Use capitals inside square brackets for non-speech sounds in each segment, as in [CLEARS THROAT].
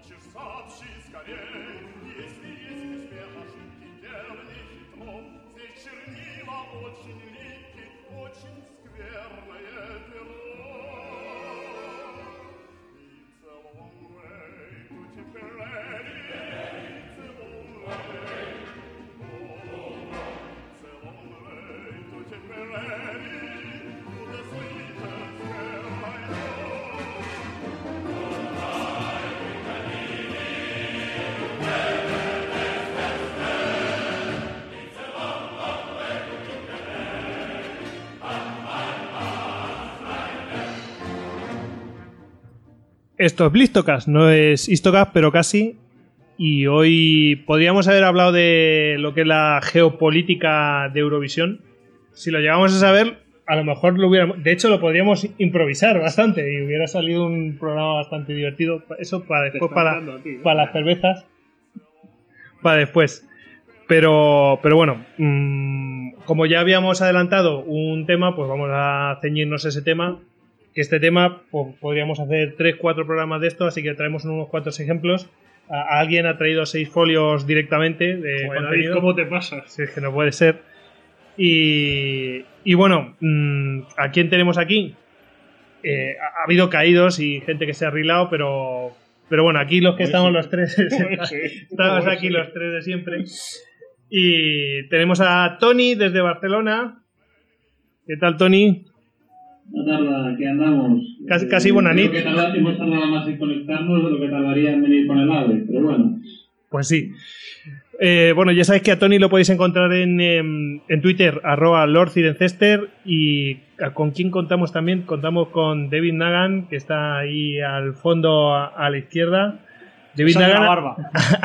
лучше сообщи скорей, если есть успех, ошибки верный хитро. Здесь чернила очень липкие, очень скверное перо. Esto es Blistocast, no es Histocast, pero casi. Y hoy podríamos haber hablado de lo que es la geopolítica de Eurovisión. Si lo llegamos a saber, a lo mejor lo hubiéramos. De hecho, lo podríamos improvisar bastante y hubiera salido un programa bastante divertido. Eso para después, para, para las cervezas. Para después. Pero, pero bueno, mmm, como ya habíamos adelantado un tema, pues vamos a ceñirnos ese tema que este tema pues, podríamos hacer tres, cuatro programas de esto, así que traemos unos cuantos ejemplos. A, alguien ha traído seis folios directamente de contenido. ¿Cómo te pasa? Si es que no puede ser. Y, y bueno, mm, ¿a quién tenemos aquí? Eh, ha, ha habido caídos y gente que se ha arreglado, pero, pero bueno, aquí los que estamos los tres, estamos aquí los tres de siempre. Y tenemos a Tony desde Barcelona. ¿Qué tal, Tony? No tarda, aquí andamos. Casi- casi buena Creo nit. que tarda- hemos tardado más en conectarnos de lo que tardaría en venir con el AVE, pero bueno. Pues sí. Eh, bueno, ya sabéis que a Tony lo podéis encontrar en, em, en Twitter, arroba Lord Cirencester. Y con quién contamos también, contamos con David Nagan, que está ahí al fondo a, a la izquierda. David la Nagan. barba.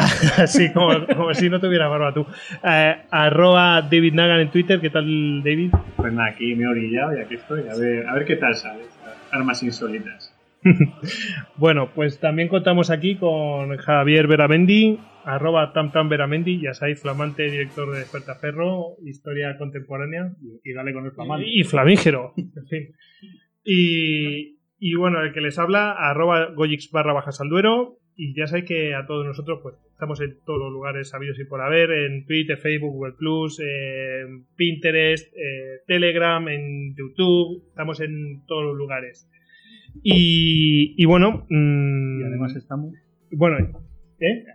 [LAUGHS] sí, como, como si no tuviera barba tú. Eh, arroba David Nagan en Twitter. ¿Qué tal, David? Pues nada, aquí me he orillado y aquí estoy. A ver, a ver qué tal sale. Armas insólitas. [LAUGHS] Bueno, pues también contamos aquí con Javier Veramendi, arroba Tamtam Veramendi, ya sabéis, flamante director de Despertaferro, historia contemporánea. Y dale con el flamante. Y flamígero. en fin. Y, y bueno, el que les habla, arroba Goyix barra bajas al duero. Y ya sabéis que a todos nosotros, pues estamos en todos los lugares sabidos y por haber, en Twitter, Facebook, Google Plus, en Pinterest, eh, Telegram, en YouTube, estamos en todos los lugares. Y, y bueno, mm, Y además estamos. bueno, ¿eh?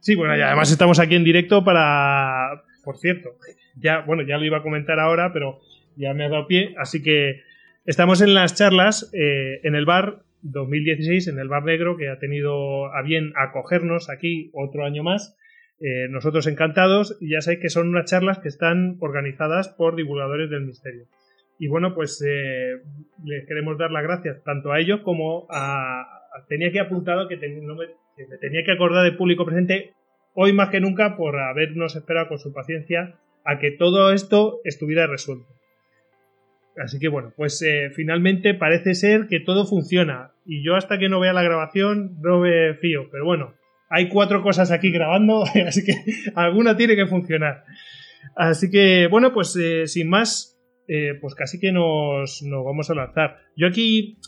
Sí, bueno, y además estamos aquí en directo para. Por cierto, ya, bueno, ya lo iba a comentar ahora, pero ya me ha dado pie. Así que estamos en las charlas eh, en el bar 2016, en el bar negro, que ha tenido a bien acogernos aquí otro año más. Eh, nosotros encantados, y ya sabéis que son unas charlas que están organizadas por divulgadores del misterio. Y bueno, pues eh, les queremos dar las gracias tanto a ellos como a. tenía que apuntado que, no me, que me tenía que acordar del público presente hoy más que nunca por habernos esperado con su paciencia a que todo esto estuviera resuelto. Así que bueno, pues eh, finalmente parece ser que todo funciona. Y yo hasta que no vea la grabación no me fío. Pero bueno, hay cuatro cosas aquí grabando, [LAUGHS] así que alguna tiene que funcionar. Así que bueno, pues eh, sin más, eh, pues casi que nos, nos vamos a lanzar. Yo aquí,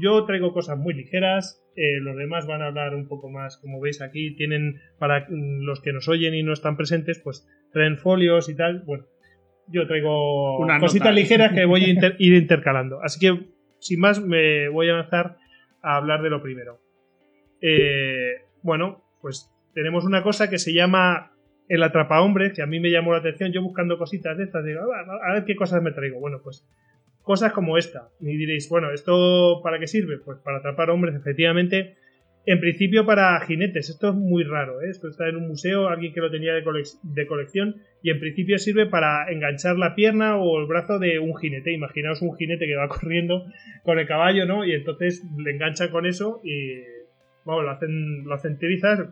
yo traigo cosas muy ligeras, los demás van a hablar un poco más, como veis aquí, tienen, para mm, los que nos oyen y no están presentes, pues traen folios y tal. Bueno, yo traigo Una cositas nota. ligeras que voy a inter- ir intercalando. Así que, sin más, me voy a lanzar a hablar de lo primero. Eh, bueno, pues tenemos una cosa que se llama el atrapa hombres, que a mí me llamó la atención. Yo buscando cositas de estas, digo, "Ah, a ver qué cosas me traigo. Bueno, pues cosas como esta. Y diréis, bueno, ¿esto para qué sirve? Pues para atrapar hombres, efectivamente. En principio para jinetes. Esto es muy raro. ¿eh? Esto está en un museo, alguien que lo tenía de, colec- de colección. Y en principio sirve para enganchar la pierna o el brazo de un jinete. Imaginaos un jinete que va [LAUGHS] corriendo con el caballo, ¿no? Y entonces le enganchan con eso y vamos, lo hacen, lo hacen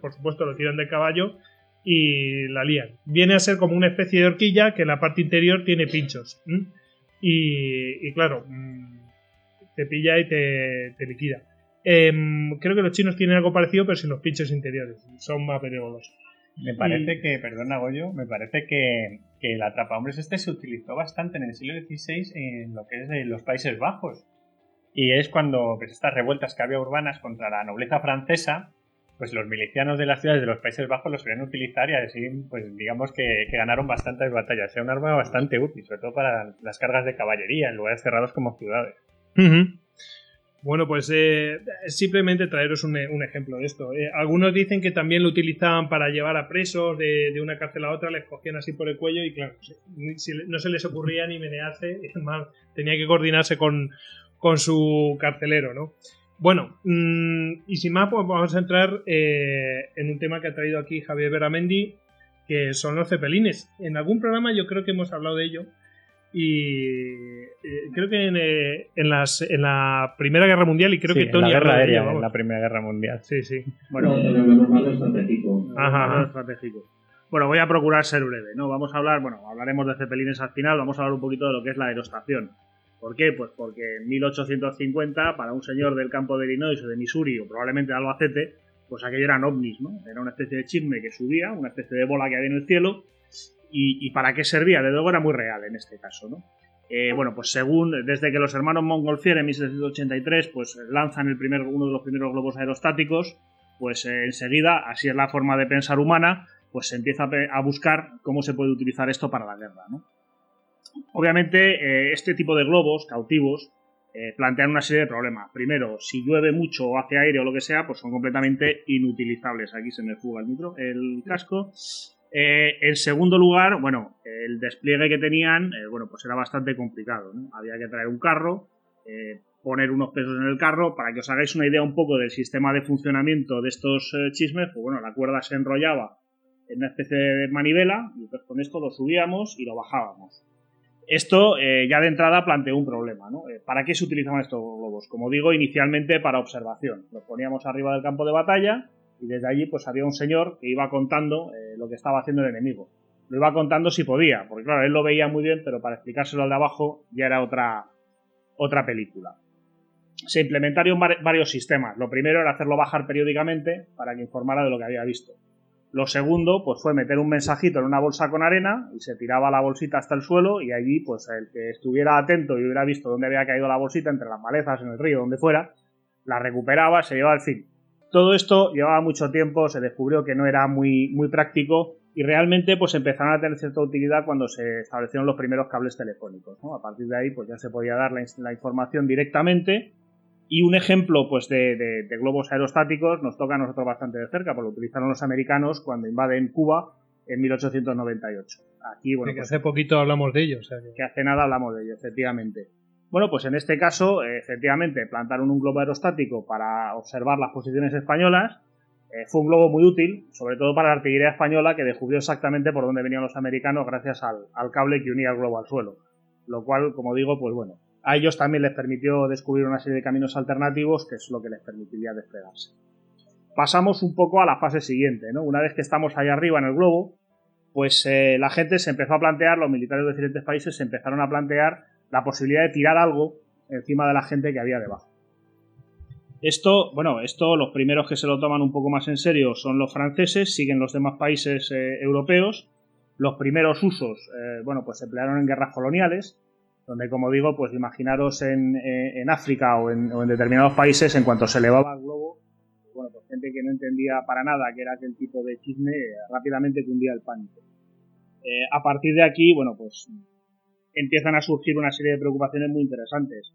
por supuesto lo tiran del caballo y la lían. Viene a ser como una especie de horquilla que en la parte interior tiene pinchos. y claro, mm, te pilla y te, te liquida. Em, creo que los chinos tienen algo parecido, pero sin los pinchos interiores. Son más benévolos. Me parece que, perdona Goyo, me parece que, que el atrapahombres este se utilizó bastante en el siglo XVI en lo que es de los Países Bajos. Y es cuando pues, estas revueltas que había urbanas contra la nobleza francesa, pues los milicianos de las ciudades de los Países Bajos los querían utilizar y así, pues digamos que, que ganaron bastantes batallas. Era un arma bastante útil, sobre todo para las cargas de caballería en lugares cerrados como ciudades. Bueno, pues eh, simplemente traeros un, un ejemplo de esto. Eh, algunos dicen que también lo utilizaban para llevar a presos de, de una cárcel a otra, les cogían así por el cuello y claro, si- no se les ocurría ni menearse, [LAUGHS] más, tenía que coordinarse con, con su carcelero, ¿no? Bueno, mm, y sin más, pues vamos a entrar eh, en un tema que ha traído aquí Javier Beramendi, que son los cepelines. En algún programa yo creo que hemos hablado de ello. Y eh, creo que en, eh, en las, en la Primera Guerra Mundial, y creo Sí, que en Tony la habló guerra aérea, en la Primera Guerra Mundial. Sí, sí. Bueno, normal estratégico. Ajá, ajá. estratégico. Bueno, voy a procurar ser breve, ¿no? Vamos a hablar, bueno, hablaremos de cepelines al final, vamos a hablar un poquito de lo que es la aerostación. ¿Por qué? Pues porque en 1850, para un señor del campo de Illinois o de Missouri, o probablemente de Albacete, pues aquello eran ovnis, ¿no? Era una especie de chisme que subía, una especie de bola que había en el cielo, y, para qué servía, desde luego era muy real en este caso, ¿no? Eh, bueno, pues según, desde que los hermanos Montgolfier en 1783, pues lanzan el primer, uno de los primeros globos aerostáticos, pues eh, enseguida, así es la forma de pensar humana, pues se empieza a, buscar cómo se puede utilizar esto para la guerra, ¿no? Obviamente, eh, este tipo de globos cautivos plantean una serie de problemas. Primero, si llueve mucho o hace aire o lo que sea, pues son completamente inutilizables. Aquí se me fuga el micro, el casco. Eh, en segundo lugar, bueno, el despliegue que tenían, eh, bueno, pues era bastante complicado. ¿no? Había que traer un carro, eh, poner unos pesos en el carro. Para que os hagáis una idea un poco del sistema de funcionamiento de estos chismes, pues bueno, la cuerda se enrollaba en una especie de manivela y con esto lo subíamos y lo bajábamos. Esto ya de entrada planteó un problema, ¿no? ¿Para qué se utilizaban estos globos? Como digo, inicialmente para observación. Los poníamos arriba del campo de batalla y desde allí pues había un señor que iba contando eh, lo que estaba haciendo el enemigo. Lo iba contando si podía, porque claro, él lo veía muy bien, pero para explicárselo al de abajo ya era otra, otra película. Se implementaron var- varios sistemas. Lo primero era hacerlo bajar periódicamente para que informara de lo que había visto. Lo segundo, pues fue meter un mensajito en una bolsa con arena y se tiraba la bolsita hasta el suelo y allí, pues el que estuviera atento y hubiera visto dónde había caído la bolsita, entre las malezas, en el río, donde fuera, la recuperaba, se llevaba al fin. Todo esto llevaba mucho tiempo, se descubrió que no era muy, muy práctico y realmente pues empezaron a tener cierta utilidad cuando se establecieron los primeros cables telefónicos. ¿no? A partir de ahí pues ya se podía dar la, la información directamente y un ejemplo pues, de, de- de globos aerostáticos nos toca a nosotros bastante de cerca, porque lo utilizaron los americanos cuando invaden Cuba en 1898. Aquí, bueno, que pues, hace poquito hablamos de ello. o sea que- que hace nada hablamos de ello, efectivamente. Bueno, pues en este caso, eh, efectivamente, plantaron un globo aerostático para observar las posiciones españolas. Eh, fue un globo muy útil, sobre todo para la artillería española, que descubrió exactamente por dónde venían los americanos gracias al, cable que unía el globo al suelo. Lo cual, como digo, pues bueno, a ellos también les permitió descubrir una serie de caminos alternativos, que es lo que les permitiría desplegarse. Pasamos un poco a la fase siguiente, ¿no? Una vez que estamos ahí arriba en el globo, pues eh, la gente se empezó a plantear, los militares de diferentes países se empezaron a plantear la posibilidad de tirar algo encima de la gente que había debajo. Esto, bueno, esto los primeros que se lo toman un poco más en serio son los franceses, siguen los demás países eh, europeos. Los primeros usos, eh, bueno, pues se emplearon en guerras coloniales, donde, como digo, pues imaginaros en, eh, en África o en, determinados países, en cuanto se elevaba el globo, bueno, pues gente que no entendía para nada que era aquel tipo de chisme, rápidamente cundía el pánico. A partir de aquí, bueno, pues empiezan a surgir una serie de preocupaciones muy interesantes.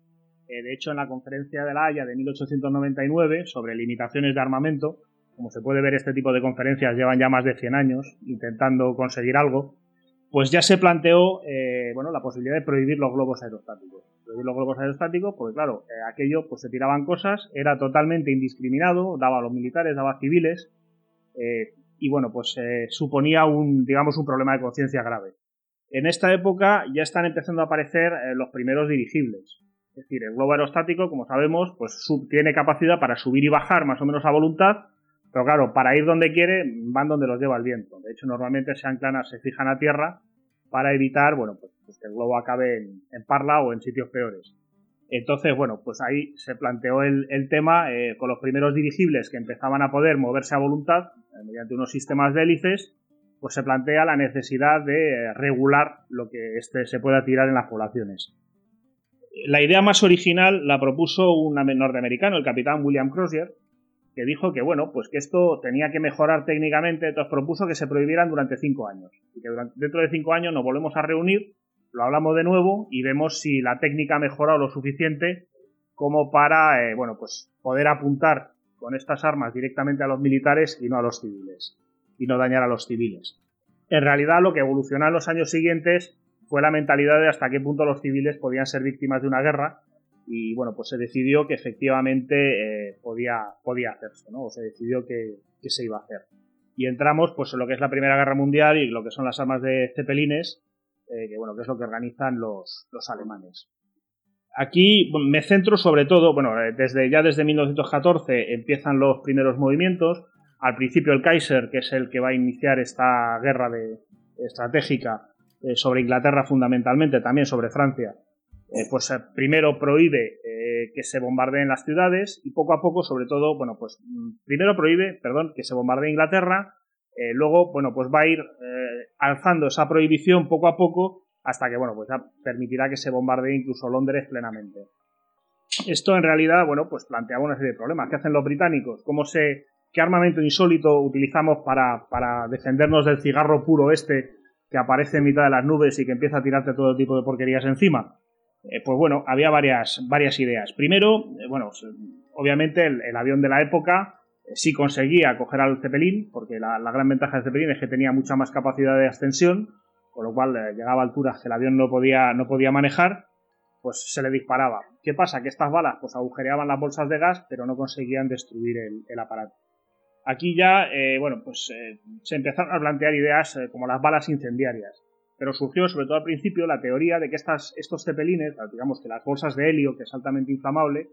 Eh, de hecho, en la conferencia de La Haya de 1899 sobre limitaciones de armamento, como se puede ver, este tipo de conferencias llevan ya más de 100 años intentando conseguir algo, pues ya se planteó eh, bueno, la posibilidad de prohibir los globos aerostáticos. Prohibir los globos aerostáticos, porque claro, eh, aquello pues se tiraban cosas, era totalmente indiscriminado, daba a los militares, daba a civiles, eh, y bueno, pues suponía un, digamos, un problema de conciencia grave. En esta época ya están empezando a aparecer eh, los primeros dirigibles. Es decir, el globo aerostático, como sabemos, pues tiene capacidad para subir y bajar más o menos a voluntad, pero claro, para ir donde quiere, van donde los lleva el viento. De hecho, normalmente se anclan, se fijan a tierra para evitar, bueno, pues, pues que el globo acabe en, en parla o en sitios peores. Entonces, bueno, pues ahí se planteó el, el tema eh, con los primeros dirigibles que empezaban a poder moverse a voluntad eh, mediante unos sistemas de hélices, pues se plantea la necesidad de eh, regular lo que este se pueda tirar en las poblaciones. La idea más original la propuso un norteamericano, el capitán William Crozier, que dijo que, bueno, pues que esto tenía que mejorar técnicamente, entonces propuso que se prohibieran durante cinco años. Y que durante, dentro de cinco años nos volvemos a reunir, lo hablamos de nuevo y vemos si la técnica ha mejorado lo suficiente como para, eh, bueno, pues poder apuntar con estas armas directamente a los militares y no a los civiles. Y no dañar a los civiles. En realidad, lo que evolucionó en los años siguientes fue la mentalidad de hasta qué punto los civiles podían ser víctimas de una guerra y bueno, pues se decidió que efectivamente eh, podía, podía hacerse, ¿no? O se decidió que, que, se iba a hacer. Y entramos pues en lo que es la Primera Guerra Mundial y lo que son las armas de cepelines, eh, que bueno, que es lo que organizan los, los alemanes. Aquí me centro sobre todo, bueno, eh, desde ya desde 1914 empiezan los primeros movimientos. Al principio el Kaiser, que es el que va a iniciar esta guerra de, estratégica sobre Inglaterra fundamentalmente, también sobre Francia, eh, pues eh, primero prohíbe eh, que se bombardeen las ciudades y poco a poco, sobre todo, bueno, pues mm, primero prohíbe, perdón, que se bombardee Inglaterra, luego, bueno, pues va a ir alzando esa prohibición poco a poco hasta que, bueno, pues ya permitirá que se bombardee incluso Londres plenamente. Esto en realidad, bueno, pues planteaba una serie de problemas. ¿Qué hacen los británicos? ¿Cómo se, qué armamento insólito utilizamos para, para defendernos del cigarro puro este que aparece en mitad de las nubes y que empieza a tirarte todo tipo de porquerías encima? Eh, pues bueno, había varias, varias ideas. Primero, eh, bueno, obviamente el, avión de la época eh, sí conseguía coger al Zeppelin, porque la, gran ventaja del Zeppelin es que tenía mucha más capacidad de ascensión, con lo cual llegaba a alturas que el avión no podía, no podía manejar, pues se le disparaba. ¿Qué pasa? Que estas balas pues agujereaban las bolsas de gas, pero no conseguían destruir el, aparato. Aquí ya, bueno, pues se empezaron a plantear ideas como las balas incendiarias pero surgió sobre todo al principio la teoría de que estas, estos cepelines, digamos que las bolsas de helio, que es altamente inflamable,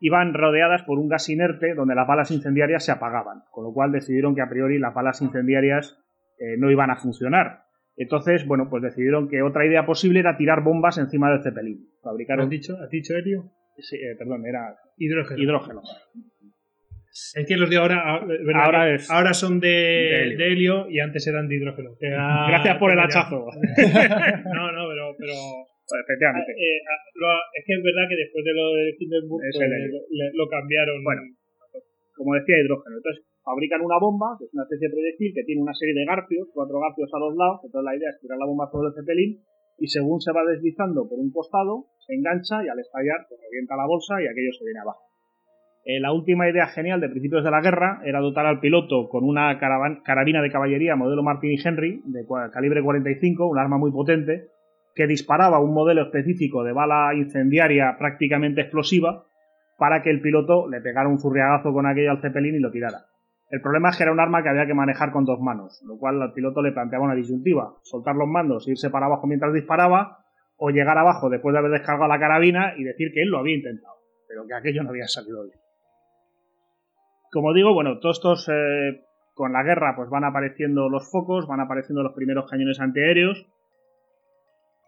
iban rodeadas por un gas inerte donde las balas incendiarias se apagaban, con lo cual decidieron que a priori las balas incendiarias eh, no iban a funcionar. Entonces, bueno, pues decidieron que otra idea posible era tirar bombas encima del cepelín. Fabricaron... ¿Has dicho, ¿Has dicho helio? Sí, eh, perdón, era hidrógeno. hidrógeno. Es que los de ahora, ah, ahora, ahora son de, helio. y antes eran de hidrógeno. [LAUGHS] Gracias por el hachazo. [LAUGHS] no, no, pero, pero efectivamente. Eh, ah, es que es verdad que después de lo de Hindenburg pues, lo cambiaron. Bueno, como decía, hidrógeno. Entonces fabrican una bomba, que es una especie de proyectil que tiene una serie de garfios, cuatro garfios a los lados. Entonces la idea es tirar la bomba sobre el cepelín y según se va deslizando por un costado, se engancha y al estallar pues, revienta la bolsa y aquello se viene abajo. Eh, la última idea genial de principios de la guerra era dotar al piloto con una carabina de caballería modelo Martini Henry de calibre 45, un arma muy potente, que disparaba un modelo específico de bala incendiaria prácticamente explosiva para que el piloto le pegara un zurriagazo con aquello al Zeppelin y lo tirara. El problema es que era un arma que había que manejar con dos manos, lo cual al piloto le planteaba una disyuntiva, soltar los mandos irse para abajo mientras disparaba, o llegar abajo después de haber descargado la carabina y decir que él lo había intentado, pero que aquello no había salido bien. Como digo, bueno, todos estos eh, con la guerra pues van apareciendo los focos, van apareciendo los primeros cañones antiaéreos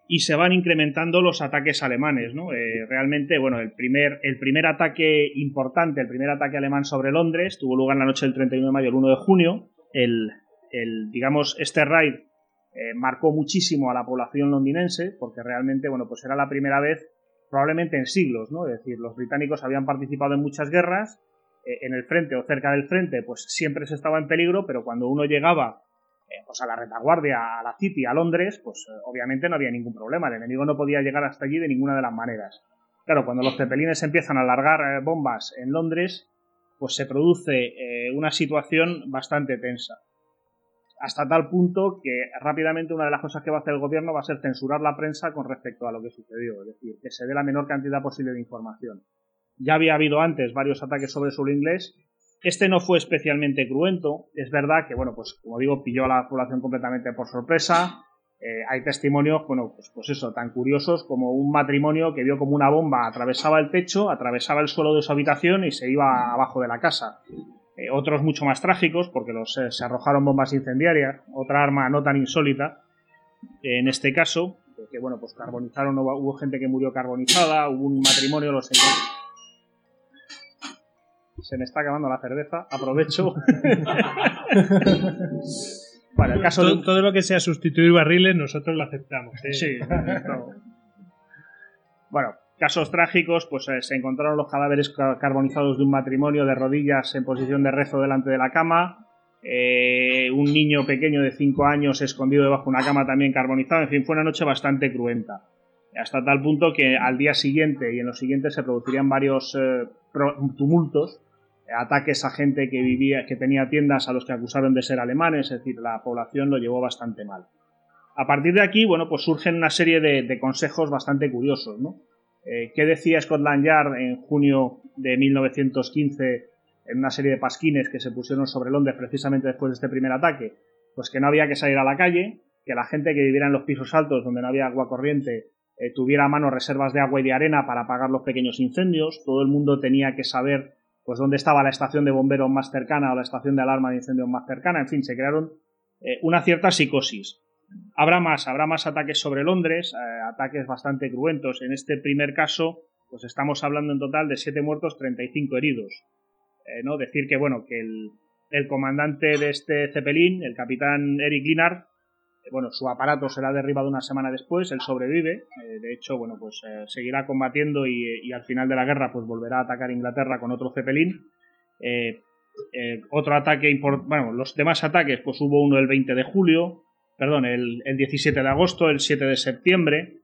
y se van incrementando los ataques alemanes, ¿no? Eh, realmente, bueno, el primer, el primer ataque importante, el primer ataque alemán sobre Londres tuvo lugar en la noche del 31 de mayo al 1 de junio. El, el digamos, este raid eh, marcó muchísimo a la población londinense porque realmente, bueno, pues era la primera vez probablemente en siglos, ¿no? Es decir, los británicos habían participado en muchas guerras en el frente o cerca del frente, pues siempre se estaba en peligro, pero cuando uno llegaba eh, pues a la retaguardia, a la City, a Londres, pues eh, obviamente no había ningún problema, el enemigo no podía llegar hasta allí de ninguna de las maneras. Claro, cuando los cepelines empiezan a largar bombas en Londres, pues se produce una situación bastante tensa. Hasta tal punto que rápidamente una de las cosas que va a hacer el gobierno va a ser censurar la prensa con respecto a lo que sucedió, es decir, que se dé la menor cantidad posible de información. Ya había habido antes varios ataques sobre suelo inglés. Este no fue especialmente cruento. Es verdad que, bueno, pues como digo, pilló a la población completamente por sorpresa. Eh, hay testimonios, bueno, pues, pues eso, tan curiosos como un matrimonio que vio como una bomba atravesaba el techo, atravesaba el suelo de su habitación y se iba abajo de la casa. Eh, otros mucho más trágicos, porque los, eh, se arrojaron bombas incendiarias, otra arma no tan insólita, en este caso, que bueno, pues carbonizaron, hubo, gente que murió carbonizada, hubo un matrimonio, los se me está acabando la cerveza, aprovecho. [LAUGHS] Para el caso todo, todo, lo que sea sustituir barriles, nosotros lo aceptamos. ¿eh? Sí. bueno, Casos trágicos, pues eh, se encontraron los cadáveres ca- carbonizados de un matrimonio de rodillas en posición de rezo delante de la cama, eh, un niño pequeño de 5 años escondido debajo de una cama también carbonizado, en fin, fue una noche bastante cruenta. Hasta tal punto que al día siguiente y en los siguientes se producirían varios tumultos, ataques a gente que vivía, que tenía tiendas a los que acusaron de ser alemanes, es decir, la población lo llevó bastante mal. A partir de aquí, bueno, pues surgen una serie de, consejos bastante curiosos, ¿no? Eh, ¿Qué decía Scotland Yard en junio de 1915 en una serie de pasquines que se pusieron sobre Londres precisamente después de este primer ataque? Pues que no había que salir a la calle, que la gente que viviera en los pisos altos donde no había agua corriente eh, tuviera a mano reservas de agua y de arena para apagar los pequeños incendios, todo el mundo tenía que saber pues dónde estaba la estación de bomberos más cercana o la estación de alarma de incendios más cercana, en fin, se crearon eh, una cierta psicosis. Habrá más, habrá más ataques sobre Londres, eh, ataques bastante cruentos. En este primer caso, pues estamos hablando en total de 7 muertos, 35 heridos. Eh, ¿no? Decir que, bueno, que el, el comandante de este Zeppelin, el capitán Eric Linnard, eh, bueno, su aparato será derribado una semana después, él sobrevive, eh, de hecho, bueno, pues eh, seguirá combatiendo y, al final de la guerra, pues volverá a atacar Inglaterra con otro Zeppelin. Eh, otro ataque importante, bueno, los demás ataques, pues hubo uno el 20 de julio, perdón, el, el 17 de agosto, el 7 de septiembre.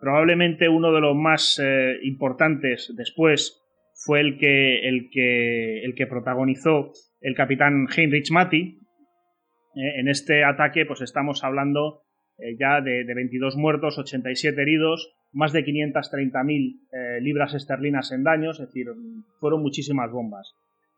Probablemente uno de los más importantes después fue el que, el, que, el que protagonizó el capitán Heinrich Matti. Eh, en este ataque, pues estamos hablando eh, ya de, de 22 muertos, 87 heridos, más de 530.000 eh, libras esterlinas en daños, es decir, fueron muchísimas bombas.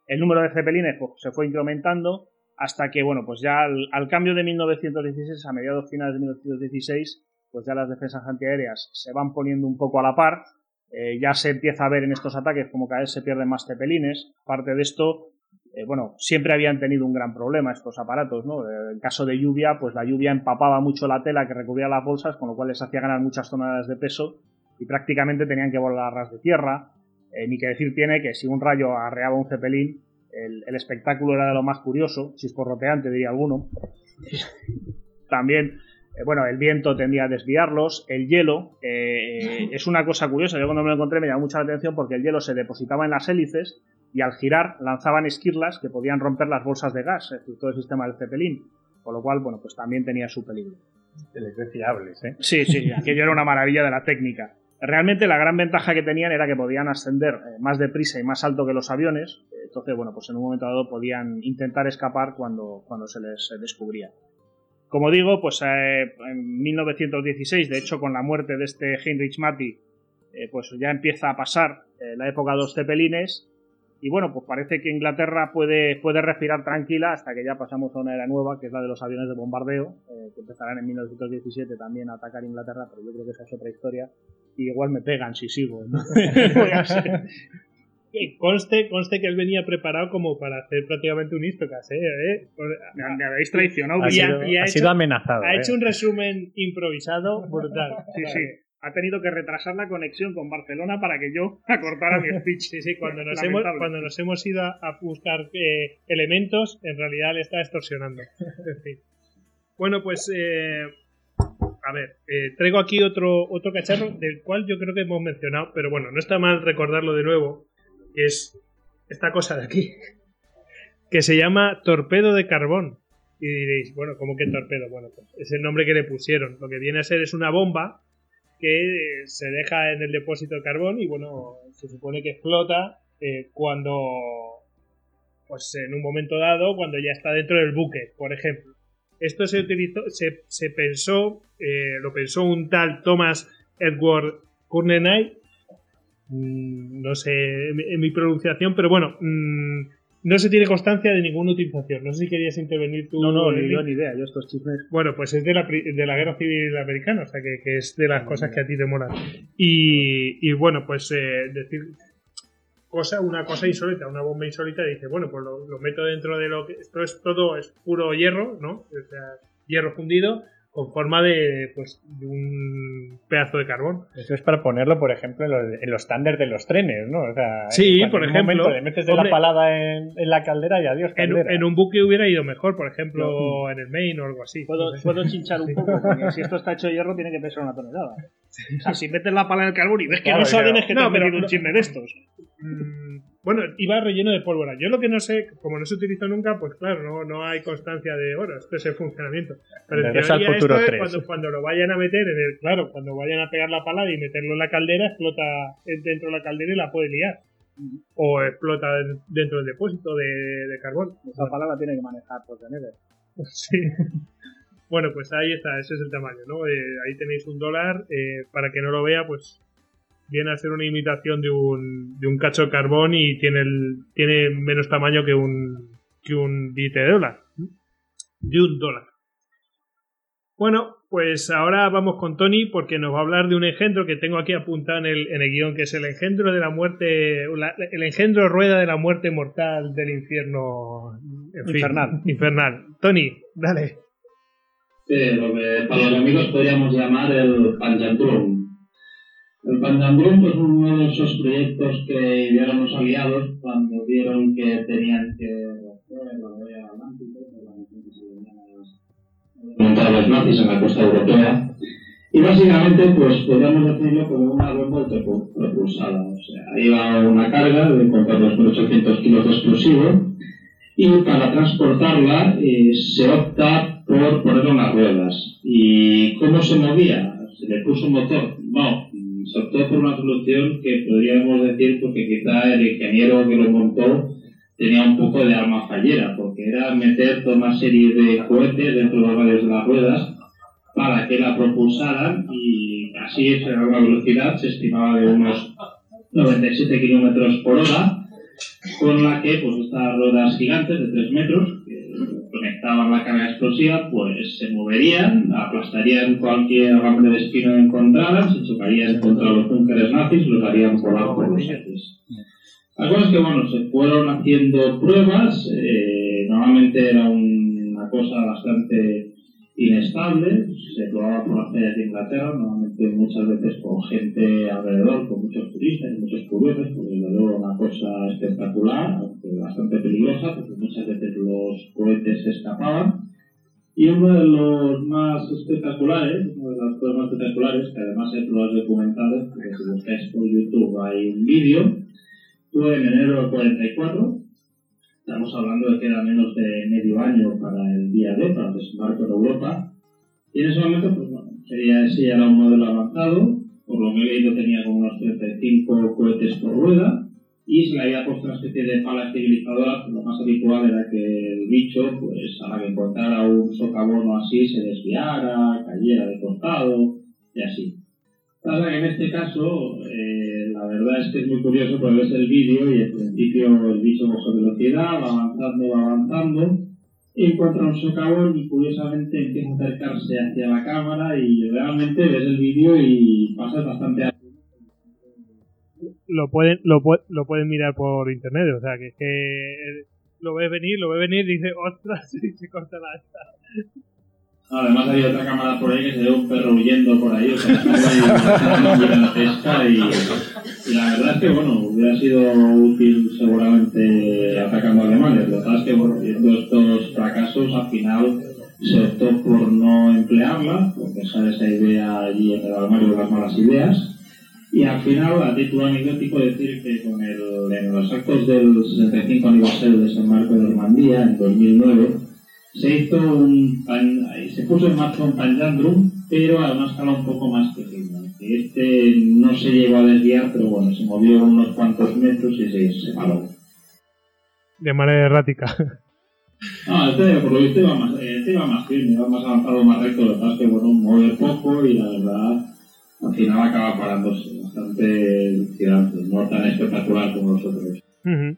El número de cepelines pues, se fue incrementando hasta que, bueno, pues ya al, cambio de 1916, a mediados finales de 1916, pues ya las defensas antiaéreas se van poniendo un poco a la par. Eh, ya se empieza a ver en estos ataques como cada vez se pierden más cepelines. Parte de esto, eh, bueno, siempre habían tenido un gran problema estos aparatos, ¿no? Eh, en caso de lluvia, pues la lluvia empapaba mucho la tela que recubría las bolsas, con lo cual les hacía ganar muchas toneladas de peso y prácticamente tenían que volar a ras de tierra. Eh, ni que decir tiene que si un rayo arreaba un cepelín, el, espectáculo era de lo más curioso, chisporroteante diría alguno. [LAUGHS] También, bueno, el viento tendía a desviarlos, el hielo es una cosa curiosa, yo cuando me lo encontré me llamó mucha la atención porque el hielo se depositaba en las hélices y al girar lanzaban esquirlas que podían romper las bolsas de gas, es decir, todo el sistema del cepelín, con lo cual, bueno, pues también tenía su peligro. fiables, ¿eh? Sí, sí, aquello era una maravilla de la técnica. Realmente la gran ventaja que tenían era que podían ascender eh, más deprisa y más alto que los aviones, entonces, bueno, pues en un momento dado podían intentar escapar cuando, cuando se les descubría. Como digo, pues eh, en 1916, de hecho, con la muerte de este Heinrich Matti, eh, pues ya empieza a pasar eh, la época de los cepelines. Y bueno, pues parece que Inglaterra puede, puede respirar tranquila hasta que ya pasamos a una era nueva, que es la de los aviones de bombardeo, eh, que empezarán en 1917 también a atacar Inglaterra, pero yo creo que esa es otra historia. Y igual me pegan si sigo. ¿no? [LAUGHS] Conste, conste que él venía preparado como para hacer prácticamente un Istocas, ¿eh? ¿Eh? Me, me, habéis traicionado. Ha, sido, y ha, ha hecho, sido, amenazado. Ha ¿eh? hecho un resumen improvisado brutal. Sí, sí. Ha tenido que retrasar la conexión con Barcelona para que yo [LAUGHS] acortara mi speech. Sí, sí, cuando nos, [LAUGHS] hemos, cuando nos hemos ido a buscar eh, elementos, en realidad le está extorsionando. En fin. Bueno, pues eh, a ver, eh, traigo aquí otro, otro cacharro del cual yo creo que hemos mencionado, pero bueno, no está mal recordarlo de nuevo, que es esta cosa de aquí, [LAUGHS] que se llama torpedo de carbón. Y diréis, bueno, ¿cómo que torpedo? Bueno, pues es el nombre que le pusieron. Lo que viene a ser es una bomba que se deja en el depósito de carbón y bueno, se supone que explota eh, cuando, pues en un momento dado, cuando ya está dentro del buque, por ejemplo. Esto se utilizó, se, se pensó, eh, lo pensó un tal Thomas Edward Courtenay, mm, no sé en mi pronunciación, pero bueno, mmm, no se tiene constancia de ninguna utilización. No sé si querías intervenir tú. No, no, ni idea. Yo estos chismes. Bueno, pues es de la, de la Guerra Civil Americana, o sea que, que es de las no, cosas no. que a ti te molan. Y, y bueno, pues eh, decir cosa, una cosa insólita, una bomba insólita, y dice, bueno, pues lo, lo, meto dentro de lo que. Esto es todo, es puro hierro, ¿no? O sea, hierro fundido con forma de, pues, de un pedazo de carbón. Eso es para ponerlo, por ejemplo, en los, en los tánders de los trenes, ¿no? O sea, Sí, en por un ejemplo. momento le metes de Hombre. la palada en, en la caldera y adiós, En, caldera. en un buque hubiera ido mejor, por ejemplo, en el Maine o algo así. Puedo, puedo chinchar un poco, porque si esto está hecho de hierro tiene que pesar una tonelada. O sea, si metes la pala en el carbón y ves que Claro, no salen claro. es que No, te pero- metido un chisme de estos. Mm, Bueno, iba relleno de pólvora. Yo lo que no sé, como no se utilizó nunca, pues claro, no, no hay constancia de, bueno, esto es el funcionamiento. Pero en teoría futuro esto es 3. cuando, cuando lo vayan a meter en el, claro, cuando vayan a pegar la pala y meterlo en la caldera, explota dentro de la caldera y la puede liar. O explota en- dentro del depósito de, de carbón. Esa pala la tiene que manejar Schwarzenegger. [LAUGHS] Sí. Bueno, pues ahí está, ese es el tamaño, ¿no? Eh, ahí tenéis un dólar. eh, para que no lo vea, pues viene a ser una imitación de un, de un cacho de carbón y tiene, el, tiene menos tamaño que un, que un billete de dólar. De un dólar. Bueno, pues ahora vamos con Tony porque nos va a hablar de un engendro que tengo aquí apuntado en el, en el guion, que es el engendro de la muerte, la- el engendro rueda de la muerte mortal del infierno en fin, Infernal. [LAUGHS] infernal. Tony, dale. Sí, lo que para los amigos podríamos llamar el. El Panjandrum pues, es uno de esos proyectos que idearon los aliados cuando vieron que tenían que romper la barrera atlántica, a los- nazis en la costa europea. Y básicamente, pues podríamos decirlo como una bomba autopropulsada. O sea, iba una carga de contra 2.800 kilos de explosivo y para transportarla eh, se opta por ponerle unas ruedas. ¿Y cómo se movía? ¿Se le puso un motor? No, se optó por una solución que podríamos decir porque quizá el ingeniero que lo montó tenía un poco de arma fallera, porque era meter toda una serie de cohetes dentro de los radios de las ruedas para que la propulsaran y así a una velocidad se estimaba de unos 97 kilómetros por hora con la que pues estas ruedas gigantes de 3 metros la carga explosiva pues se moverían, aplastarían cualquier alambre de espino que encontraran, se chocarían contra los búnkeres nazis y los harían volar por los aires. La cosa es que bueno, se fueron haciendo pruebas, eh, normalmente era un- una cosa bastante inestable, se probaba por las playas de Inglaterra, normalmente muchas veces con gente alrededor, con muchos turistas y muchos curiosos, porque desde luego una cosa espectacular, bastante peligrosa, porque muchas veces los cohetes se escapaban. Y uno de los más espectaculares, una de las pruebas más espectaculares, que además hay pruebas documentales, porque si buscáis por YouTube hay un vídeo, fue en enero del 44, Estamos hablando de que era menos de medio año para el día D, para el desembarco en Europa. Y en ese momento, pues bueno, sería, ese ya era un modelo avanzado. Por lo que he leído tenía como unos 35 cohetes por rueda. Y se le había puesto una especie de pala estabilizadora. pues Lo más habitual era que el bicho, pues a la que encontrara un socavón o así, se desviara, cayera de costado y así. Pasa que en este caso, eh, la verdad es que es muy curioso porque ves el vídeo y al principio el bicho coge velocidad, va avanzando, va avanzando, encuentra un socavón y curiosamente empieza a acercarse hacia la cámara y realmente ves el vídeo y pasas bastante a Lo pueden, lo, lo pueden mirar por internet, o sea que es que lo ves venir, lo ves venir y dice, ostras, y [LAUGHS] se corta la esta. Además hay otra cámara por ahí que se ve un perro huyendo por ahí, o sea, y, y la verdad es que bueno, hubiera sido útil seguramente atacando a Alemania. Lo que pasa es que bueno, viendo estos fracasos al final se optó por no emplearla, porque sale esa idea allí en el armario de las malas ideas. Y al final, a título anecdótico, decir que con el, en los actos del 65 aniversario de desembarco de Normandía, en 2009, se hizo un pan- se puso en marcha un Panjandrum, pero a una escala un poco más pequeña. Que Este no se llegó a desviar, pero bueno, se movió unos cuantos metros y se, se paró. De manera errática. No, este por lo visto iba más, este iba más firme, iba más avanzado, más recto, lo que pasa es que bueno, mueve poco y la verdad al final acaba parándose bastante tirante, no tan espectacular como los otros. Ujú.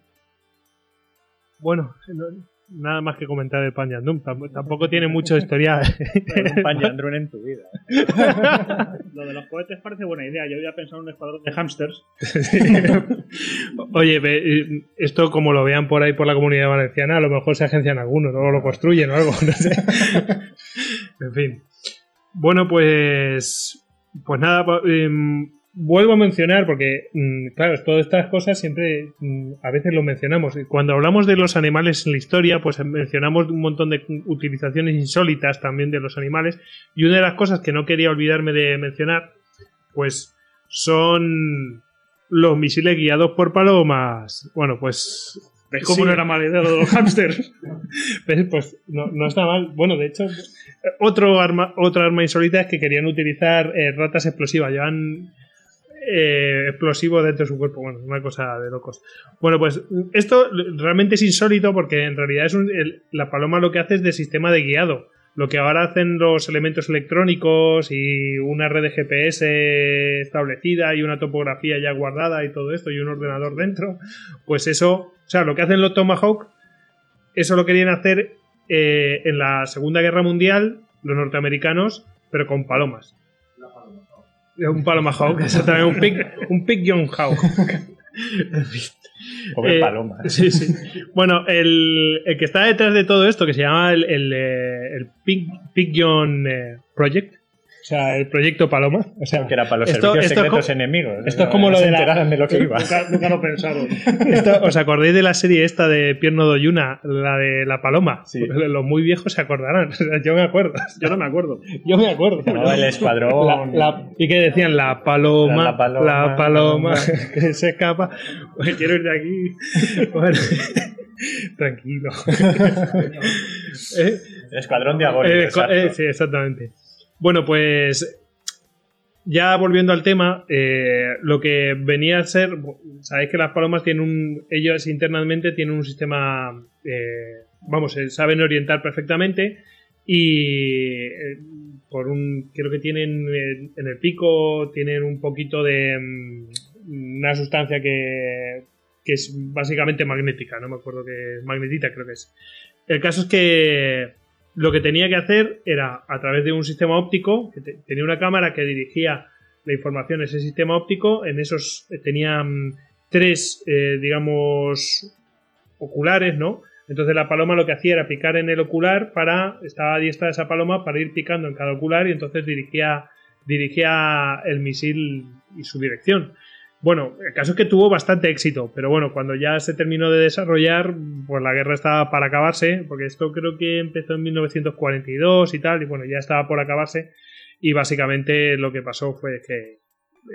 Bueno, no- nada más que comentar Panjandum. Tamp- Tampoco tiene mucho historial. un [LAUGHS] en tu vida. [LAUGHS] Lo de los cohetes parece buena idea. Yo había pensado en un escuadrón de hamsters. [LAUGHS] Oye, eh, esto como lo vean por ahí por la comunidad valenciana, a lo mejor se agencian algunos, o lo construyen o algo, no sé. en fin. Bueno, pues. Pues nada, em, vuelvo a mencionar, porque, mm, claro, todas estas cosas siempre mm, a veces lo mencionamos. Cuando hablamos de los animales en la historia, pues mencionamos un montón de utilizaciones insólitas también de los animales. Y una de las cosas que no quería olvidarme de mencionar, pues son los misiles guiados por palomas. Bueno, pues. ¿Ves cómo sí. no era mala idea lo de los [LAUGHS] hámsters? Pues, pues, no, no está mal. Bueno, de hecho, otro arma, otra arma insólita es que querían utilizar eh, ratas explosivas. Llevan eh, explosivos dentro de su cuerpo. Bueno, una cosa de locos. Bueno, pues esto realmente es insólito porque en realidad es un- la paloma lo que hace es de sistema de guiado. Lo que ahora hacen los elementos electrónicos y una red de GPS establecida y una topografía ya guardada y todo esto y un ordenador dentro, pues eso, o sea, lo que hacen los Tomahawk eso lo querían hacer eh, en la Segunda Guerra Mundial, los norteamericanos, pero con palomas. Un paloma hawk, exactamente, un pig, un pigeon hawk. Pobre Eh, paloma. Sí, sí. Bueno, el, el que está detrás de todo esto, que se llama el, el, eh, el Pig, Pigeon eh, Project, sea, el proyecto Paloma. O sea, que era para los esto- servicios esto es secretos co- enemigos. esto es No- como no lo de la- de lo que iba. nunca, nunca lo pensaron. [LAUGHS] Esto, ¿Os acordáis de la serie esta de Pierno Doyuna, la de la paloma? Sí. Los muy viejos se acordarán. [LAUGHS] O sea, yo me acuerdo. Yo no me acuerdo. Yo me acuerdo. Llamaba el escuadrón. La- la- y que decían la paloma, La- la la paloma, paloma, [LAUGHS] que se escapa. Pues quiero ir de aquí. Bueno, tranquilo. Eh, El escuadrón diabólico. eh, eh, sí, exactamente. Bueno, pues ya volviendo al tema, eh, lo que venía a ser, sabéis que las palomas tienen un, ellos internamente tienen un sistema, eh, vamos, se saben orientar perfectamente y eh, por un, creo que tienen eh, en el pico, tienen un poquito de mm, una sustancia que, que es básicamente magnética, no me acuerdo que es magnetita, creo que es. El caso es que lo que tenía que hacer era, a través de un sistema óptico, que te- tenía una cámara que dirigía la información a ese sistema óptico, en esos eh, tenía mm, tres, eh, digamos, oculares, ¿no? Entonces la paloma lo que hacía era picar en el ocular para, estaba diestra esa paloma para ir picando en cada ocular y entonces dirigía, dirigía el misil y su dirección. Bueno, el caso es que tuvo bastante éxito, pero bueno, cuando ya se terminó de desarrollar, pues la guerra estaba para acabarse, porque esto creo que empezó en 1942 y tal, y bueno, ya estaba por acabarse, y básicamente lo que pasó fue que